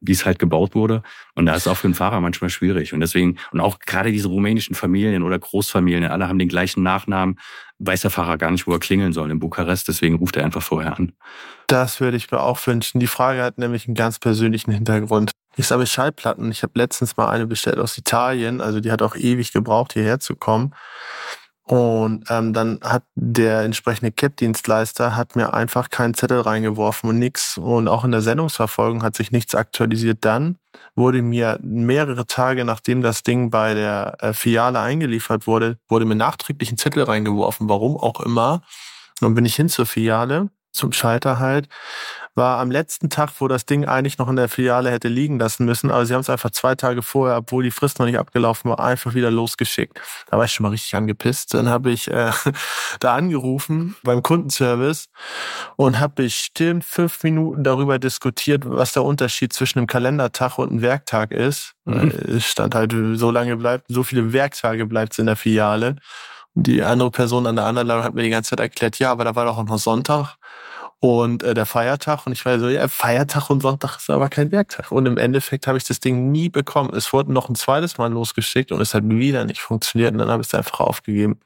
wie es halt gebaut wurde. Und da ist auch für einen Fahrer manchmal schwierig. Und deswegen, und auch gerade diese rumänischen Familien oder Großfamilien, alle haben den gleichen Nachnamen, weiß der Fahrer gar nicht, wo er klingeln soll in Bukarest. Deswegen ruft er einfach vorher an. Das würde ich mir auch wünschen. Die Frage hat nämlich einen ganz persönlichen Hintergrund. Ich habe Schallplatten. Ich habe letztens mal eine bestellt aus Italien. Also die hat auch ewig gebraucht, hierher zu kommen. Und ähm, dann hat der entsprechende CAP-Dienstleister hat mir einfach keinen Zettel reingeworfen und nichts. Und auch in der Sendungsverfolgung hat sich nichts aktualisiert. Dann wurde mir mehrere Tage nachdem das Ding bei der äh, Filiale eingeliefert wurde, wurde mir nachträglich ein Zettel reingeworfen, warum auch immer. Und dann bin ich hin zur Filiale, zum Schalter halt, war am letzten Tag, wo das Ding eigentlich noch in der Filiale hätte liegen lassen müssen, aber sie haben es einfach zwei Tage vorher, obwohl die Frist noch nicht abgelaufen war, einfach wieder losgeschickt. Da war ich schon mal richtig angepisst. Dann habe ich äh, da angerufen beim Kundenservice und habe bestimmt fünf Minuten darüber diskutiert, was der Unterschied zwischen einem Kalendertag und einem Werktag ist. Mhm. Es stand halt, so lange bleibt, so viele Werktage bleibt es in der Filiale. Und die andere Person an der anderen Leitung hat mir die ganze Zeit erklärt, ja, aber da war doch auch noch Sonntag und äh, der Feiertag. Und ich war so, ja, Feiertag und Sonntag ist aber kein Werktag. Und im Endeffekt habe ich das Ding nie bekommen. Es wurde noch ein zweites Mal losgeschickt und es hat wieder nicht funktioniert. Und dann habe ich es einfach aufgegeben.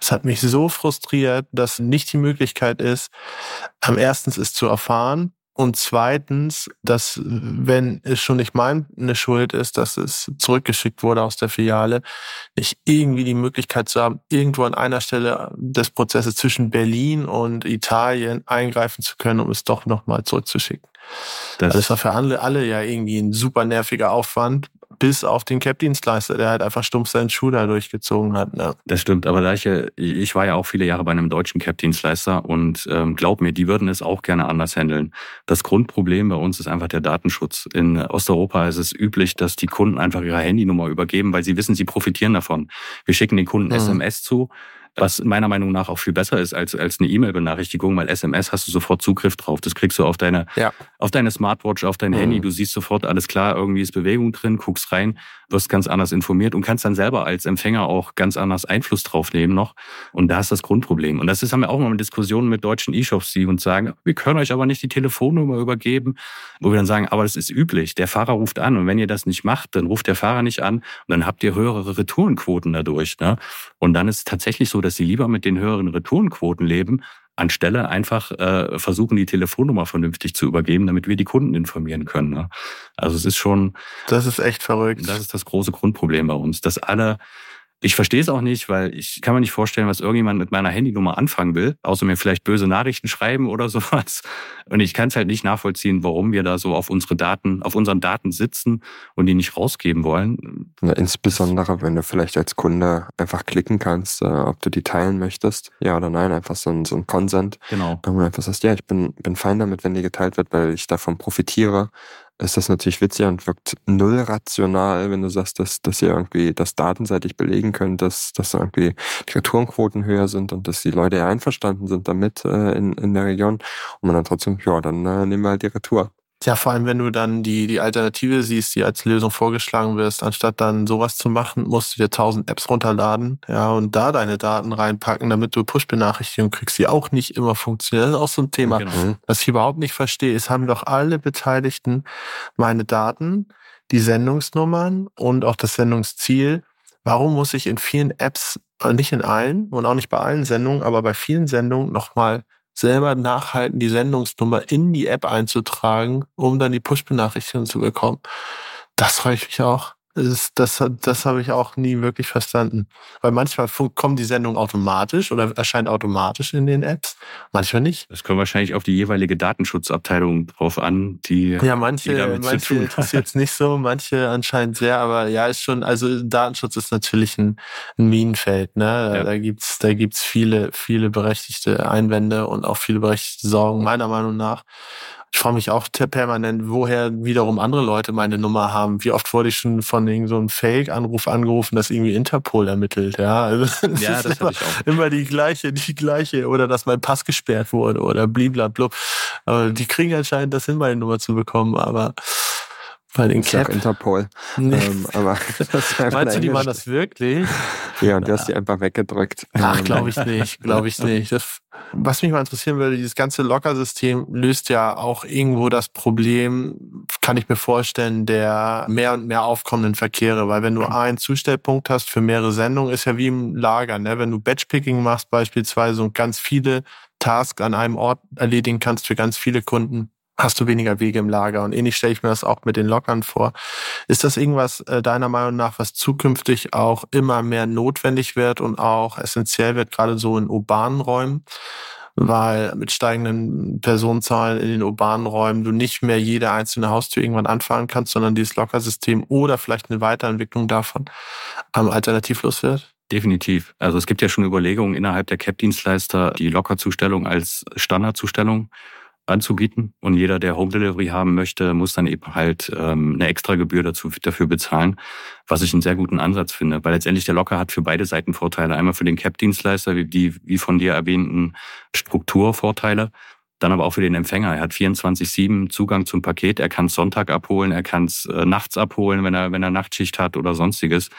Es hat mich so frustriert, dass nicht die Möglichkeit ist, am erstens es zu erfahren und zweitens, dass wenn es schon nicht meine Schuld ist, dass es zurückgeschickt wurde aus der Filiale, nicht irgendwie die Möglichkeit zu haben, irgendwo an einer Stelle des Prozesses zwischen Berlin und Italien eingreifen zu können, um es doch nochmal zurückzuschicken. Das, also das war für alle, alle ja irgendwie ein super nerviger Aufwand, bis auf den Cap-Dienstleister, der halt einfach stumpf seinen Schuh da durchgezogen hat. Ne? Das stimmt, aber da ich, ich war ja auch viele Jahre bei einem deutschen Cap-Dienstleister und ähm, glaub mir, die würden es auch gerne anders handeln. Das Grundproblem bei uns ist einfach der Datenschutz. In Osteuropa ist es üblich, dass die Kunden einfach ihre Handynummer übergeben, weil sie wissen, sie profitieren davon. Wir schicken den Kunden mhm. SMS zu, was meiner Meinung nach auch viel besser ist als, als eine E-Mail-Benachrichtigung, weil SMS hast du sofort Zugriff drauf. Das kriegst du auf deine, ja. auf deine Smartwatch, auf dein mhm. Handy. Du siehst sofort alles klar, irgendwie ist Bewegung drin, guckst rein, wirst ganz anders informiert und kannst dann selber als Empfänger auch ganz anders Einfluss drauf nehmen noch. Und da ist das Grundproblem. Und das ist, haben wir auch mal Diskussionen mit deutschen E-Shops, die uns sagen, wir können euch aber nicht die Telefonnummer übergeben, wo wir dann sagen, aber das ist üblich. Der Fahrer ruft an und wenn ihr das nicht macht, dann ruft der Fahrer nicht an und dann habt ihr höhere Retourenquoten dadurch. Ne? Und dann ist es tatsächlich so, dass sie lieber mit den höheren Retourenquoten leben, anstelle einfach äh, versuchen, die Telefonnummer vernünftig zu übergeben, damit wir die Kunden informieren können. Ne? Also es ist schon. Das ist echt verrückt. Das ist das große Grundproblem bei uns, dass alle ich verstehe es auch nicht, weil ich kann mir nicht vorstellen, was irgendjemand mit meiner Handynummer anfangen will, außer mir vielleicht böse Nachrichten schreiben oder sowas. Und ich kann es halt nicht nachvollziehen, warum wir da so auf unsere Daten, auf unseren Daten sitzen und die nicht rausgeben wollen. Ja, insbesondere, wenn du vielleicht als Kunde einfach klicken kannst, äh, ob du die teilen möchtest, ja oder nein, einfach so ein, so ein Consent. Genau. Wenn du einfach sagst, ja, ich bin, bin fein damit, wenn die geteilt wird, weil ich davon profitiere ist das natürlich witzig und wirkt null rational, wenn du sagst, dass, dass ihr irgendwie das datenseitig belegen könnt, dass, dass irgendwie die Retourenquoten höher sind und dass die Leute ja einverstanden sind damit äh, in, in der Region und man dann trotzdem, ja, dann äh, nehmen wir halt die Retour. Ja, vor allem, wenn du dann die, die Alternative siehst, die als Lösung vorgeschlagen wirst, anstatt dann sowas zu machen, musst du dir tausend Apps runterladen, ja, und da deine Daten reinpacken, damit du Push-Benachrichtigungen kriegst, die auch nicht immer funktionieren. Das ist auch so ein Thema. Genau. Was ich überhaupt nicht verstehe, ist, haben doch alle Beteiligten meine Daten, die Sendungsnummern und auch das Sendungsziel. Warum muss ich in vielen Apps, äh, nicht in allen und auch nicht bei allen Sendungen, aber bei vielen Sendungen nochmal selber nachhalten, die Sendungsnummer in die App einzutragen, um dann die Push-Benachrichtigung zu bekommen. Das freue ich mich auch. Das, das, das habe ich auch nie wirklich verstanden. Weil manchmal kommen die Sendungen automatisch oder erscheint automatisch in den Apps, manchmal nicht. Das kommt wahrscheinlich auf die jeweilige Datenschutzabteilung drauf an, die ja manche, die damit manche zu tun interessiert es nicht so, manche anscheinend sehr, aber ja ist schon. Also Datenschutz ist natürlich ein, ein Minenfeld. Ne, ja. da gibt's da gibt's viele viele berechtigte Einwände und auch viele berechtigte Sorgen meiner Meinung nach. Ich frage mich auch permanent, woher wiederum andere Leute meine Nummer haben. Wie oft wurde ich schon von irgendeinem so Fake-Anruf angerufen, dass irgendwie Interpol ermittelt, ja. Also, das ja, das immer, immer die gleiche, die gleiche, oder dass mein Pass gesperrt wurde oder bliblablub. Aber die kriegen anscheinend das hin, meine Nummer zu bekommen, aber bei den Cap. Interpol. Nee. Ähm, aber Meinst du, die machen das wirklich? Ja, und du hast die einfach weggedrückt. Ach, ähm, glaube ich nicht, glaube ich nicht. Das, was mich mal interessieren würde, dieses ganze Lockersystem löst ja auch irgendwo das Problem, kann ich mir vorstellen, der mehr und mehr aufkommenden Verkehre. Weil wenn du einen Zustellpunkt hast für mehrere Sendungen, ist ja wie im Lager. Ne? Wenn du Batchpicking machst beispielsweise und ganz viele Tasks an einem Ort erledigen kannst für ganz viele Kunden, hast du weniger Wege im Lager. Und ähnlich stelle ich mir das auch mit den Lockern vor. Ist das irgendwas äh, deiner Meinung nach, was zukünftig auch immer mehr notwendig wird und auch essentiell wird, gerade so in urbanen Räumen? Weil mit steigenden Personenzahlen in den urbanen Räumen du nicht mehr jede einzelne Haustür irgendwann anfahren kannst, sondern dieses Lockersystem oder vielleicht eine Weiterentwicklung davon ähm, alternativlos wird? Definitiv. Also es gibt ja schon Überlegungen innerhalb der CAP-Dienstleister, die Lockerzustellung als Standardzustellung anzubieten. Und jeder, der Home Delivery haben möchte, muss dann eben halt ähm, eine extra Gebühr dazu, dafür bezahlen, was ich einen sehr guten Ansatz finde. Weil letztendlich der Locker hat für beide Seiten Vorteile. Einmal für den CAP-Dienstleister, wie die wie von dir erwähnten Strukturvorteile, dann aber auch für den Empfänger. Er hat 24-7 Zugang zum Paket. Er kann es Sonntag abholen, er kann es äh, nachts abholen, wenn er, wenn er Nachtschicht hat oder sonstiges.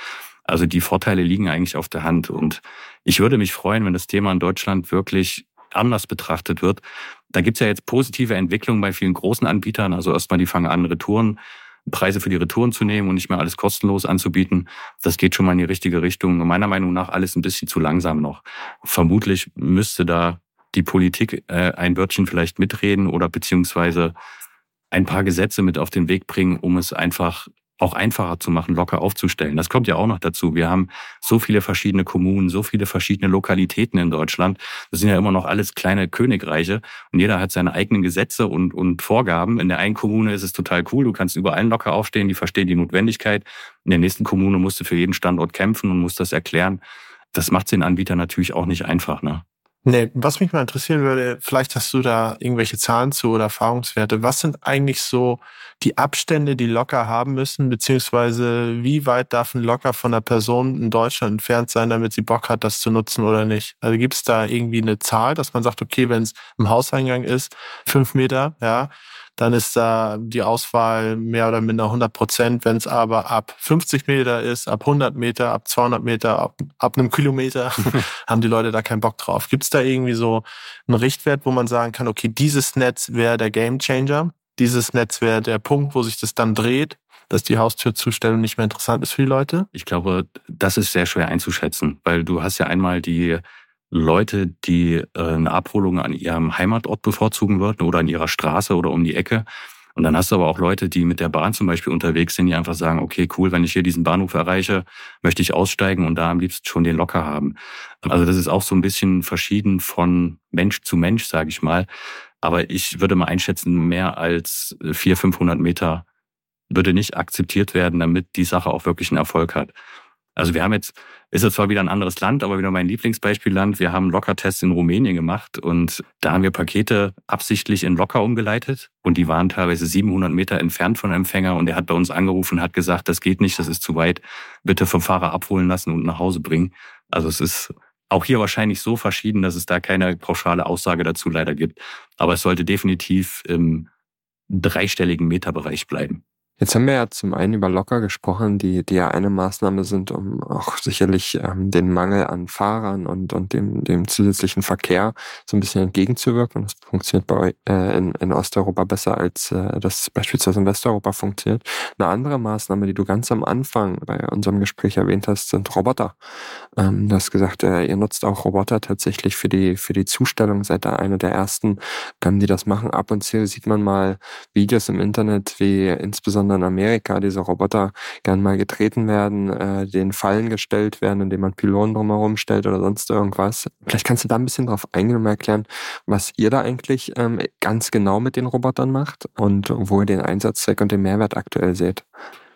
Also die Vorteile liegen eigentlich auf der Hand. Und ich würde mich freuen, wenn das Thema in Deutschland wirklich anders betrachtet wird. Da gibt's ja jetzt positive Entwicklungen bei vielen großen Anbietern. Also erstmal, die fangen an, Retouren, Preise für die Retouren zu nehmen und nicht mehr alles kostenlos anzubieten. Das geht schon mal in die richtige Richtung. meiner Meinung nach alles ein bisschen zu langsam noch. Vermutlich müsste da die Politik äh, ein Wörtchen vielleicht mitreden oder beziehungsweise ein paar Gesetze mit auf den Weg bringen, um es einfach auch einfacher zu machen, locker aufzustellen. Das kommt ja auch noch dazu. Wir haben so viele verschiedene Kommunen, so viele verschiedene Lokalitäten in Deutschland. Das sind ja immer noch alles kleine Königreiche und jeder hat seine eigenen Gesetze und, und Vorgaben. In der einen Kommune ist es total cool, du kannst überall locker aufstehen, die verstehen die Notwendigkeit. In der nächsten Kommune musst du für jeden Standort kämpfen und musst das erklären. Das macht den Anbietern natürlich auch nicht einfach. Ne? Nee, was mich mal interessieren würde, vielleicht hast du da irgendwelche Zahlen zu oder Erfahrungswerte. Was sind eigentlich so die Abstände, die Locker haben müssen, beziehungsweise wie weit darf ein Locker von einer Person in Deutschland entfernt sein, damit sie Bock hat, das zu nutzen oder nicht? Also gibt es da irgendwie eine Zahl, dass man sagt, okay, wenn es im Hauseingang ist, fünf Meter, ja, dann ist da die Auswahl mehr oder minder 100 Prozent. Wenn es aber ab 50 Meter ist, ab 100 Meter, ab 200 Meter, ab, ab einem Kilometer, haben die Leute da keinen Bock drauf. Gibt es da irgendwie so einen Richtwert, wo man sagen kann, okay, dieses Netz wäre der Gamechanger, dieses Netz wäre der Punkt, wo sich das dann dreht, dass die Haustürzustellung nicht mehr interessant ist für die Leute? Ich glaube, das ist sehr schwer einzuschätzen, weil du hast ja einmal die Leute, die äh, eine Abholung an ihrem Heimatort bevorzugen würden oder an ihrer Straße oder um die Ecke. Und dann hast du aber auch Leute, die mit der Bahn zum Beispiel unterwegs sind, die einfach sagen, okay, cool, wenn ich hier diesen Bahnhof erreiche, möchte ich aussteigen und da am liebsten schon den Locker haben. Also das ist auch so ein bisschen verschieden von Mensch zu Mensch, sage ich mal. Aber ich würde mal einschätzen, mehr als 400, 500 Meter würde nicht akzeptiert werden, damit die Sache auch wirklich einen Erfolg hat. Also wir haben jetzt, ist jetzt zwar wieder ein anderes Land, aber wieder mein Lieblingsbeispielland. Wir haben Lockertests in Rumänien gemacht und da haben wir Pakete absichtlich in Locker umgeleitet und die waren teilweise 700 Meter entfernt von Empfänger und er hat bei uns angerufen und hat gesagt, das geht nicht, das ist zu weit, bitte vom Fahrer abholen lassen und nach Hause bringen. Also es ist auch hier wahrscheinlich so verschieden, dass es da keine pauschale Aussage dazu leider gibt. Aber es sollte definitiv im dreistelligen Meterbereich bleiben. Jetzt haben wir ja zum einen über Locker gesprochen, die, die ja eine Maßnahme sind, um auch sicherlich ähm, den Mangel an Fahrern und, und dem, dem zusätzlichen Verkehr so ein bisschen entgegenzuwirken. Das funktioniert bei äh, in, in Osteuropa besser, als äh, das beispielsweise in Westeuropa funktioniert. Eine andere Maßnahme, die du ganz am Anfang bei unserem Gespräch erwähnt hast, sind Roboter. Ähm, du hast gesagt, äh, ihr nutzt auch Roboter tatsächlich für die, für die Zustellung. Seid da einer der ersten, ähm, die das machen. Ab und zu sieht man mal Videos im Internet, wie insbesondere sondern in Amerika diese Roboter gern mal getreten werden, äh, den Fallen gestellt werden, indem man Pylonen drumherum stellt oder sonst irgendwas. Vielleicht kannst du da ein bisschen drauf eingehen und erklären, was ihr da eigentlich ähm, ganz genau mit den Robotern macht und wo ihr den Einsatzzweck und den Mehrwert aktuell seht.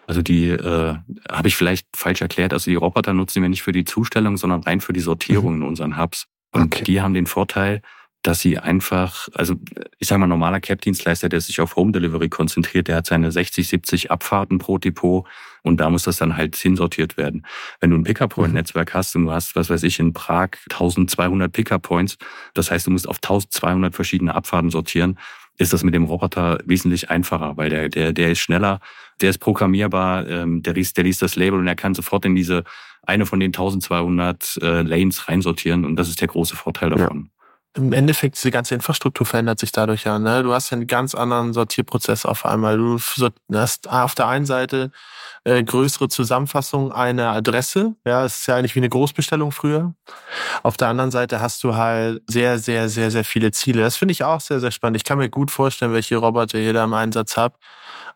Also die äh, habe ich vielleicht falsch erklärt. Also die Roboter nutzen wir nicht für die Zustellung, sondern rein für die Sortierung mhm. in unseren Hubs. Und okay. die haben den Vorteil, dass sie einfach, also ich sage mal, normaler Cap-Dienstleister, der sich auf Home Delivery konzentriert, der hat seine 60, 70 Abfahrten pro Depot und da muss das dann halt hinsortiert werden. Wenn du ein Pickup-Point-Netzwerk hast und du hast, was weiß ich, in Prag 1200 Pickup-Points, das heißt, du musst auf 1200 verschiedene Abfahrten sortieren, ist das mit dem Roboter wesentlich einfacher, weil der, der, der ist schneller, der ist programmierbar, ähm, der, liest, der liest das Label und er kann sofort in diese eine von den 1200 äh, Lanes reinsortieren und das ist der große Vorteil davon. Ja im Endeffekt, diese ganze Infrastruktur verändert sich dadurch ja. Ne? Du hast ja einen ganz anderen Sortierprozess auf einmal. Du hast auf der einen Seite äh, größere Zusammenfassung einer Adresse. Ja, es ist ja eigentlich wie eine Großbestellung früher. Auf der anderen Seite hast du halt sehr, sehr, sehr, sehr viele Ziele. Das finde ich auch sehr, sehr spannend. Ich kann mir gut vorstellen, welche Roboter ihr da im Einsatz habt.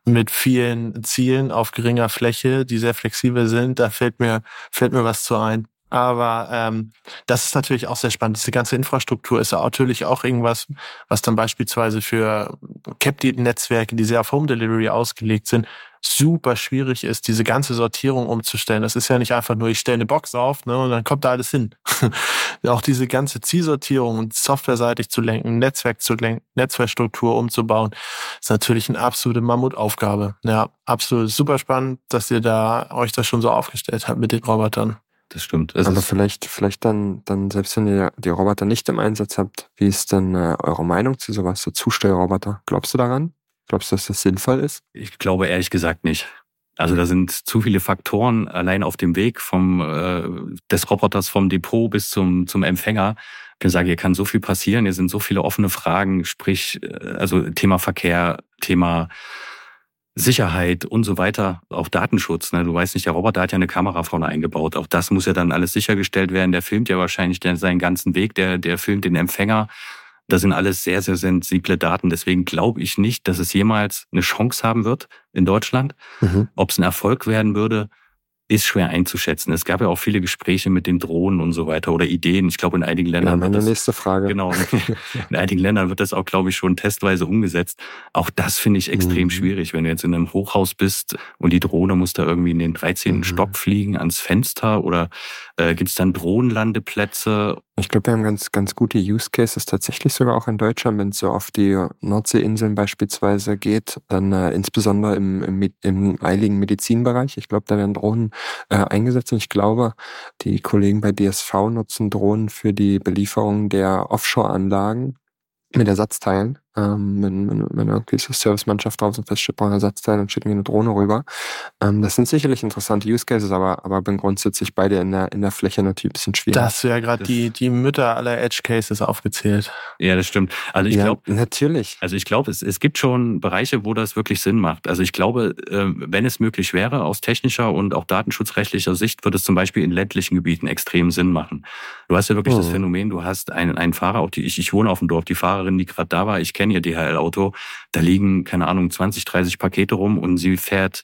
Mit vielen Zielen auf geringer Fläche, die sehr flexibel sind. Da fällt mir, fällt mir was zu ein. Aber ähm, das ist natürlich auch sehr spannend. Diese ganze Infrastruktur ist natürlich auch irgendwas, was dann beispielsweise für Captive-Netzwerke, die sehr auf Home Delivery ausgelegt sind, super schwierig ist, diese ganze Sortierung umzustellen. Das ist ja nicht einfach nur, ich stelle eine Box auf ne, und dann kommt da alles hin. auch diese ganze Zielsortierung und softwareseitig zu lenken, Netzwerk zu lenken, Netzwerkstruktur umzubauen, ist natürlich eine absolute Mammutaufgabe. Ja, absolut super spannend, dass ihr da euch das schon so aufgestellt habt mit den Robotern das stimmt. Es Aber vielleicht, vielleicht dann, dann, selbst wenn ihr die Roboter nicht im Einsatz habt, wie ist denn äh, eure Meinung zu sowas, so Zustellroboter? Glaubst du daran? Glaubst du, dass das sinnvoll ist? Ich glaube ehrlich gesagt nicht. Also da sind zu viele Faktoren allein auf dem Weg vom äh, des Roboters vom Depot bis zum zum Empfänger. Ich kann sagen, hier kann so viel passieren, hier sind so viele offene Fragen, sprich äh, also Thema Verkehr, Thema Sicherheit und so weiter, auch Datenschutz. Ne? Du weißt nicht, der Roboter hat ja eine Kamera vorne eingebaut. Auch das muss ja dann alles sichergestellt werden. Der filmt ja wahrscheinlich seinen ganzen Weg, der, der filmt den Empfänger. Das sind alles sehr, sehr sensible Daten. Deswegen glaube ich nicht, dass es jemals eine Chance haben wird in Deutschland. Mhm. Ob es ein Erfolg werden würde, ist schwer einzuschätzen. Es gab ja auch viele Gespräche mit den Drohnen und so weiter oder Ideen. Ich glaube, in einigen Ländern. Ja, meine das, nächste Frage. Genau. In einigen Ländern wird das auch, glaube ich, schon testweise umgesetzt. Auch das finde ich extrem mhm. schwierig, wenn du jetzt in einem Hochhaus bist und die Drohne muss da irgendwie in den 13. Mhm. Stock fliegen ans Fenster oder äh, gibt es dann Drohnenlandeplätze ich glaube, wir haben ganz, ganz gute Use Cases tatsächlich sogar auch in Deutschland, wenn es so auf die Nordseeinseln beispielsweise geht, dann äh, insbesondere im, im, im eiligen Medizinbereich. Ich glaube, da werden Drohnen äh, eingesetzt und ich glaube, die Kollegen bei DSV nutzen Drohnen für die Belieferung der Offshore-Anlagen mit Ersatzteilen. Ähm, wenn, wenn, wenn irgendwie so Servicemannschaft drauf ist, feststeht, brauchen Ersatzteile, dann schicken wir eine Drohne rüber. Ähm, das sind sicherlich interessante Use Cases, aber, aber bin grundsätzlich beide in der, in der Fläche natürlich ein bisschen schwierig. Da hast du ja gerade die, die Mütter aller Edge Cases aufgezählt. Ja, das stimmt. Also ich ja, glaube. Natürlich. Also ich glaube, es, es gibt schon Bereiche, wo das wirklich Sinn macht. Also ich glaube, äh, wenn es möglich wäre, aus technischer und auch datenschutzrechtlicher Sicht, würde es zum Beispiel in ländlichen Gebieten extrem Sinn machen. Du hast ja wirklich oh. das Phänomen, du hast einen, einen Fahrer, auch die, ich, ich wohne auf dem Dorf, die Fahrerin, die gerade da war, ich kenne kenne ihr DHL-Auto, da liegen, keine Ahnung, 20, 30 Pakete rum und sie fährt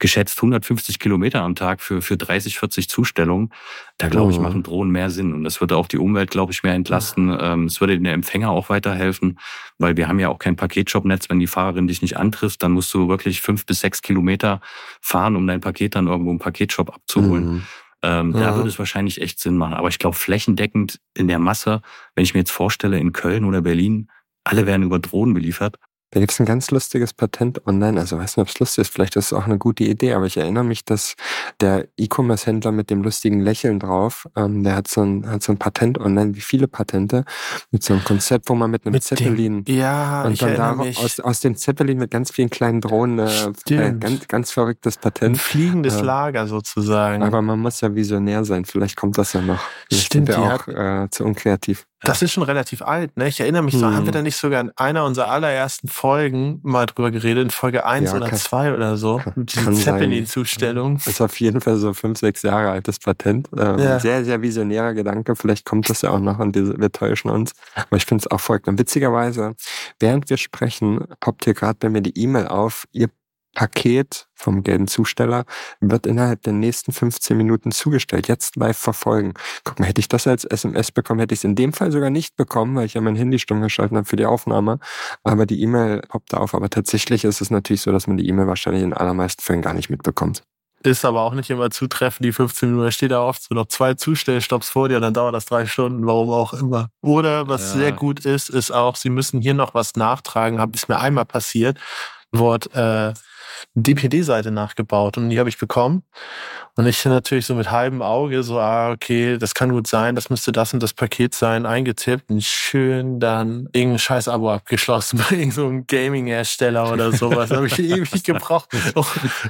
geschätzt 150 Kilometer am Tag für, für 30, 40 Zustellungen. Da glaube ich, oh. machen Drohnen mehr Sinn. Und das würde auch die Umwelt, glaube ich, mehr entlasten. Ähm, es würde den Empfänger auch weiterhelfen, weil wir haben ja auch kein Paketshop-Netz. Wenn die Fahrerin dich nicht antrifft, dann musst du wirklich fünf bis sechs Kilometer fahren, um dein Paket dann irgendwo im Paketshop abzuholen. Mhm. Ähm, ja. Da würde es wahrscheinlich echt Sinn machen. Aber ich glaube, flächendeckend in der Masse, wenn ich mir jetzt vorstelle, in Köln oder Berlin, alle werden über Drohnen beliefert. Da gibt es ein ganz lustiges Patent online. Also weiß nicht, ob es lustig ist. Vielleicht ist es auch eine gute Idee. Aber ich erinnere mich, dass der E-Commerce-Händler mit dem lustigen Lächeln drauf, ähm, der hat so, ein, hat so ein Patent online, wie viele Patente, mit so einem Konzept, wo man mit einem mit Zeppelin dem, ja, und dann da aus, aus dem Zeppelin mit ganz vielen kleinen Drohnen äh, äh, ganz, ganz verrücktes Patent. Ein fliegendes äh, Lager sozusagen. Aber man muss ja visionär sein. Vielleicht kommt das ja noch. Vielleicht Stimmt, ja auch äh, zu unkreativ. Das ist schon relativ alt, ne? Ich erinnere mich, hm. so haben wir da nicht sogar in einer unserer allerersten Folgen mal drüber geredet, in Folge 1 ja, oder 2 oder so. Diese Zeppelin-Zustellung. Ist auf jeden Fall so fünf, sechs Jahre altes Patent. Ähm, ja. Sehr, sehr visionärer Gedanke. Vielleicht kommt das ja auch noch und wir täuschen uns. Aber ich finde es auch folgt. Und witzigerweise, während wir sprechen, poppt hier gerade bei mir die E-Mail auf. Ihr Paket vom gelben Zusteller wird innerhalb der nächsten 15 Minuten zugestellt. Jetzt live verfolgen. Guck mal, hätte ich das als SMS bekommen, hätte ich es in dem Fall sogar nicht bekommen, weil ich ja mein Handy stumm geschalten habe für die Aufnahme. Aber die E-Mail poppt auf. Aber tatsächlich ist es natürlich so, dass man die E-Mail wahrscheinlich in allermeisten Fällen gar nicht mitbekommt. Ist aber auch nicht immer zutreffend, die 15 Minuten. Da steht da oft so noch zwei Zustellstopps vor dir, dann dauert das drei Stunden, warum auch immer. Oder was ja. sehr gut ist, ist auch, sie müssen hier noch was nachtragen. Ist mir einmal passiert. Wort äh, DPD-Seite nachgebaut und die habe ich bekommen. Und ich natürlich so mit halbem Auge so, ah, okay, das kann gut sein, das müsste das und das Paket sein, eingetippt und schön dann irgendein scheiß Abo abgeschlossen bei irgendeinem so Gaming-Hersteller oder sowas. Habe ich ewig gebraucht,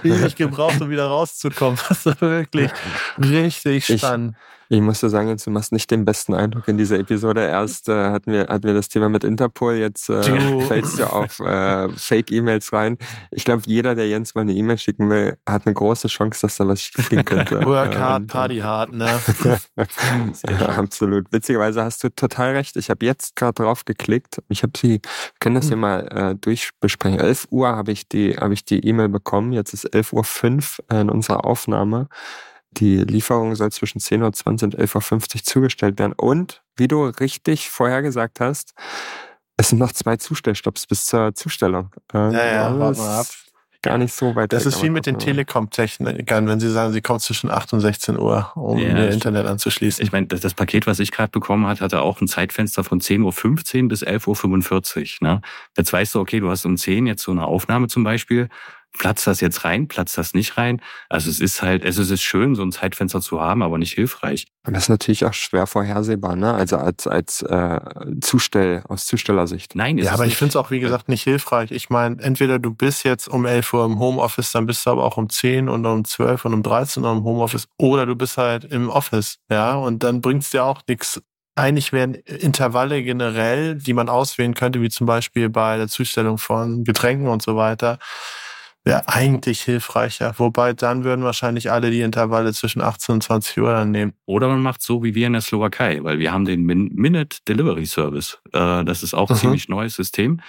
ewig gebraucht, um wieder rauszukommen. Das war wirklich richtig spannend. Ich ich musste sagen, du machst nicht den besten Eindruck in dieser Episode. Erst äh, hatten, wir, hatten wir das Thema mit Interpol, jetzt äh, fällst du auf äh, Fake-E-Mails rein. Ich glaube, jeder, der Jens mal eine E-Mail schicken will, hat eine große Chance, dass da was schicken könnte. Work hard, Party hard, ne? ja, absolut. Witzigerweise hast du total recht. Ich habe jetzt gerade drauf geklickt. Ich habe sie, können das hier hm. mal äh, durchbesprechen. 11 Uhr habe ich die habe ich die E-Mail bekommen. Jetzt ist 11.05 Uhr in unserer Aufnahme. Die Lieferung soll zwischen 10.20 Uhr und 11.50 Uhr zugestellt werden. Und, wie du richtig vorher gesagt hast, es sind noch zwei Zustellstopps bis zur Zustellung. Ähm, ja, ja, warte mal ab. Gar nicht so weit. Das weg, ist wie mit den Telekom-Technikern, wenn sie sagen, sie kommen zwischen 8 und 16 Uhr, um ja, ihr Internet anzuschließen. Ich meine, das, das Paket, was ich gerade bekommen hat, hatte auch ein Zeitfenster von 10.15 Uhr bis 11.45 Uhr. Ne? Jetzt weißt du, okay, du hast um 10 jetzt so eine Aufnahme zum Beispiel platzt das jetzt rein, platzt das nicht rein? Also es ist halt, es ist schön, so ein Zeitfenster zu haben, aber nicht hilfreich. Und das ist natürlich auch schwer vorhersehbar, ne? Also als, als äh, Zustell, aus Zustellersicht. Nein, ist Ja, aber ich finde es auch, wie gesagt, nicht hilfreich. Ich meine, entweder du bist jetzt um 11 Uhr im Homeoffice, dann bist du aber auch um 10 und um 12 und um 13 Uhr im Homeoffice, oder du bist halt im Office, ja, und dann bringt es dir auch nichts eigentlich wären Intervalle generell, die man auswählen könnte, wie zum Beispiel bei der Zustellung von Getränken und so weiter, wäre eigentlich hilfreicher. Wobei dann würden wahrscheinlich alle die Intervalle zwischen 18 und 20 Uhr dann nehmen. Oder man macht so wie wir in der Slowakei, weil wir haben den Minute Delivery Service. Äh, das ist auch ein mhm. ziemlich neues System.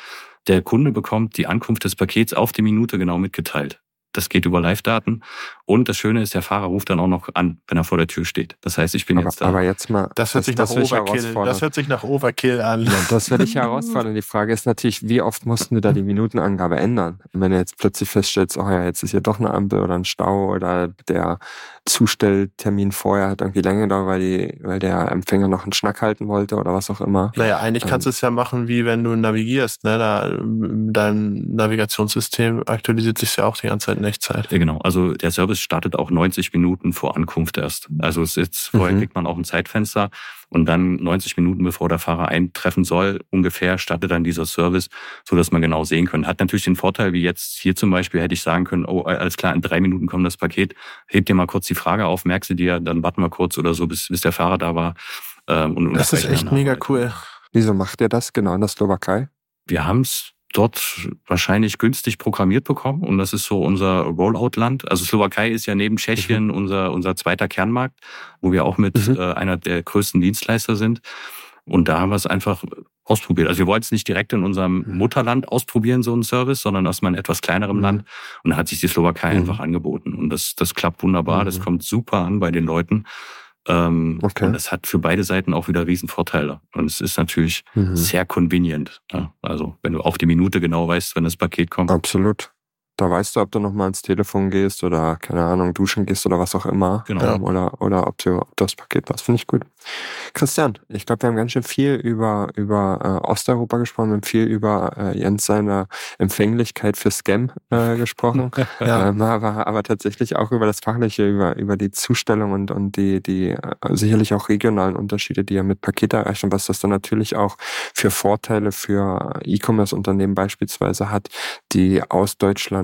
Der Kunde bekommt die Ankunft des Pakets auf die Minute genau mitgeteilt. Das geht über Live-Daten. Und das Schöne ist, der Fahrer ruft dann auch noch an, wenn er vor der Tür steht. Das heißt, ich bin aber, jetzt da. Aber jetzt mal. Das hört, das, sich, nach Overkill, das hört sich nach Overkill an. Ja, das werde ich herausfordern. Die Frage ist natürlich, wie oft mussten wir da die Minutenangabe ändern? Und wenn du jetzt plötzlich feststellst, oh ja, jetzt ist hier doch eine Ampel oder ein Stau oder der Zustelltermin vorher hat irgendwie länger gedauert, weil, die, weil der Empfänger noch einen Schnack halten wollte oder was auch immer. Naja, eigentlich kannst ähm, du es ja machen, wie wenn du navigierst. Ne? Da, dein Navigationssystem aktualisiert sich ja auch die ganze Zeit in Echtzeit. Ja, genau. Also der Service startet auch 90 Minuten vor Ankunft erst. Also es ist, vorher mhm. kriegt man auch ein Zeitfenster und dann 90 Minuten bevor der Fahrer eintreffen soll, ungefähr startet dann dieser Service, so dass man genau sehen kann. Hat natürlich den Vorteil, wie jetzt hier zum Beispiel hätte ich sagen können, oh, alles klar, in drei Minuten kommt das Paket, heb dir mal kurz die Frage auf, merkst du dir, dann warten wir kurz oder so, bis, bis der Fahrer da war. Ähm, und, und das ist echt mega cool. Wieso macht ihr das genau in der Slowakei? Wir haben es dort wahrscheinlich günstig programmiert bekommen und das ist so unser Rollout-Land. Also Slowakei ist ja neben Tschechien mhm. unser, unser zweiter Kernmarkt, wo wir auch mit mhm. äh, einer der größten Dienstleister sind. Und da haben wir es einfach ausprobiert. Also wir wollten es nicht direkt in unserem mhm. Mutterland ausprobieren, so einen Service, sondern aus einem etwas kleinerem mhm. Land. Und da hat sich die Slowakei mhm. einfach angeboten. Und das, das klappt wunderbar. Das mhm. kommt super an bei den Leuten. Ähm, okay. Und es hat für beide Seiten auch wieder Riesenvorteile. Und es ist natürlich mhm. sehr convenient. Ja? Also wenn du auf die Minute genau weißt, wenn das Paket kommt. Absolut. Da weißt du, ob du nochmal ans Telefon gehst oder, keine Ahnung, duschen gehst oder was auch immer. Genau. Ähm, oder, oder ob du, ob das Paket hast. Finde ich gut. Christian, ich glaube, wir haben ganz schön viel über, über äh, Osteuropa gesprochen, wir haben viel über äh, Jens seine Empfänglichkeit für Scam äh, gesprochen. Ja. ähm, aber, aber tatsächlich auch über das Fachliche, über, über die Zustellung und, und die, die äh, sicherlich auch regionalen Unterschiede, die er mit Paket erreicht und was das dann natürlich auch für Vorteile für E-Commerce-Unternehmen beispielsweise hat, die aus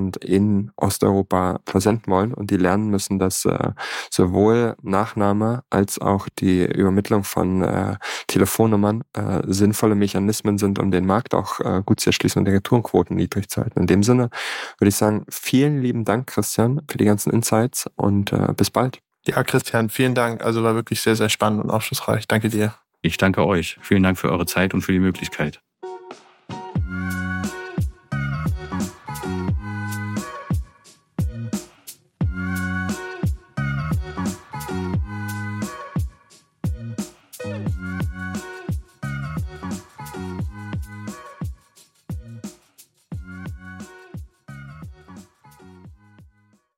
Deutschland in Osteuropa versenden wollen und die lernen müssen, dass äh, sowohl Nachname als auch die Übermittlung von äh, Telefonnummern äh, sinnvolle Mechanismen sind, um den Markt auch äh, gut zu erschließen und die Retourenquoten niedrig zu halten. In dem Sinne würde ich sagen, vielen lieben Dank, Christian, für die ganzen Insights und äh, bis bald. Ja, Christian, vielen Dank. Also war wirklich sehr, sehr spannend und aufschlussreich. Danke dir. Ich danke euch. Vielen Dank für eure Zeit und für die Möglichkeit.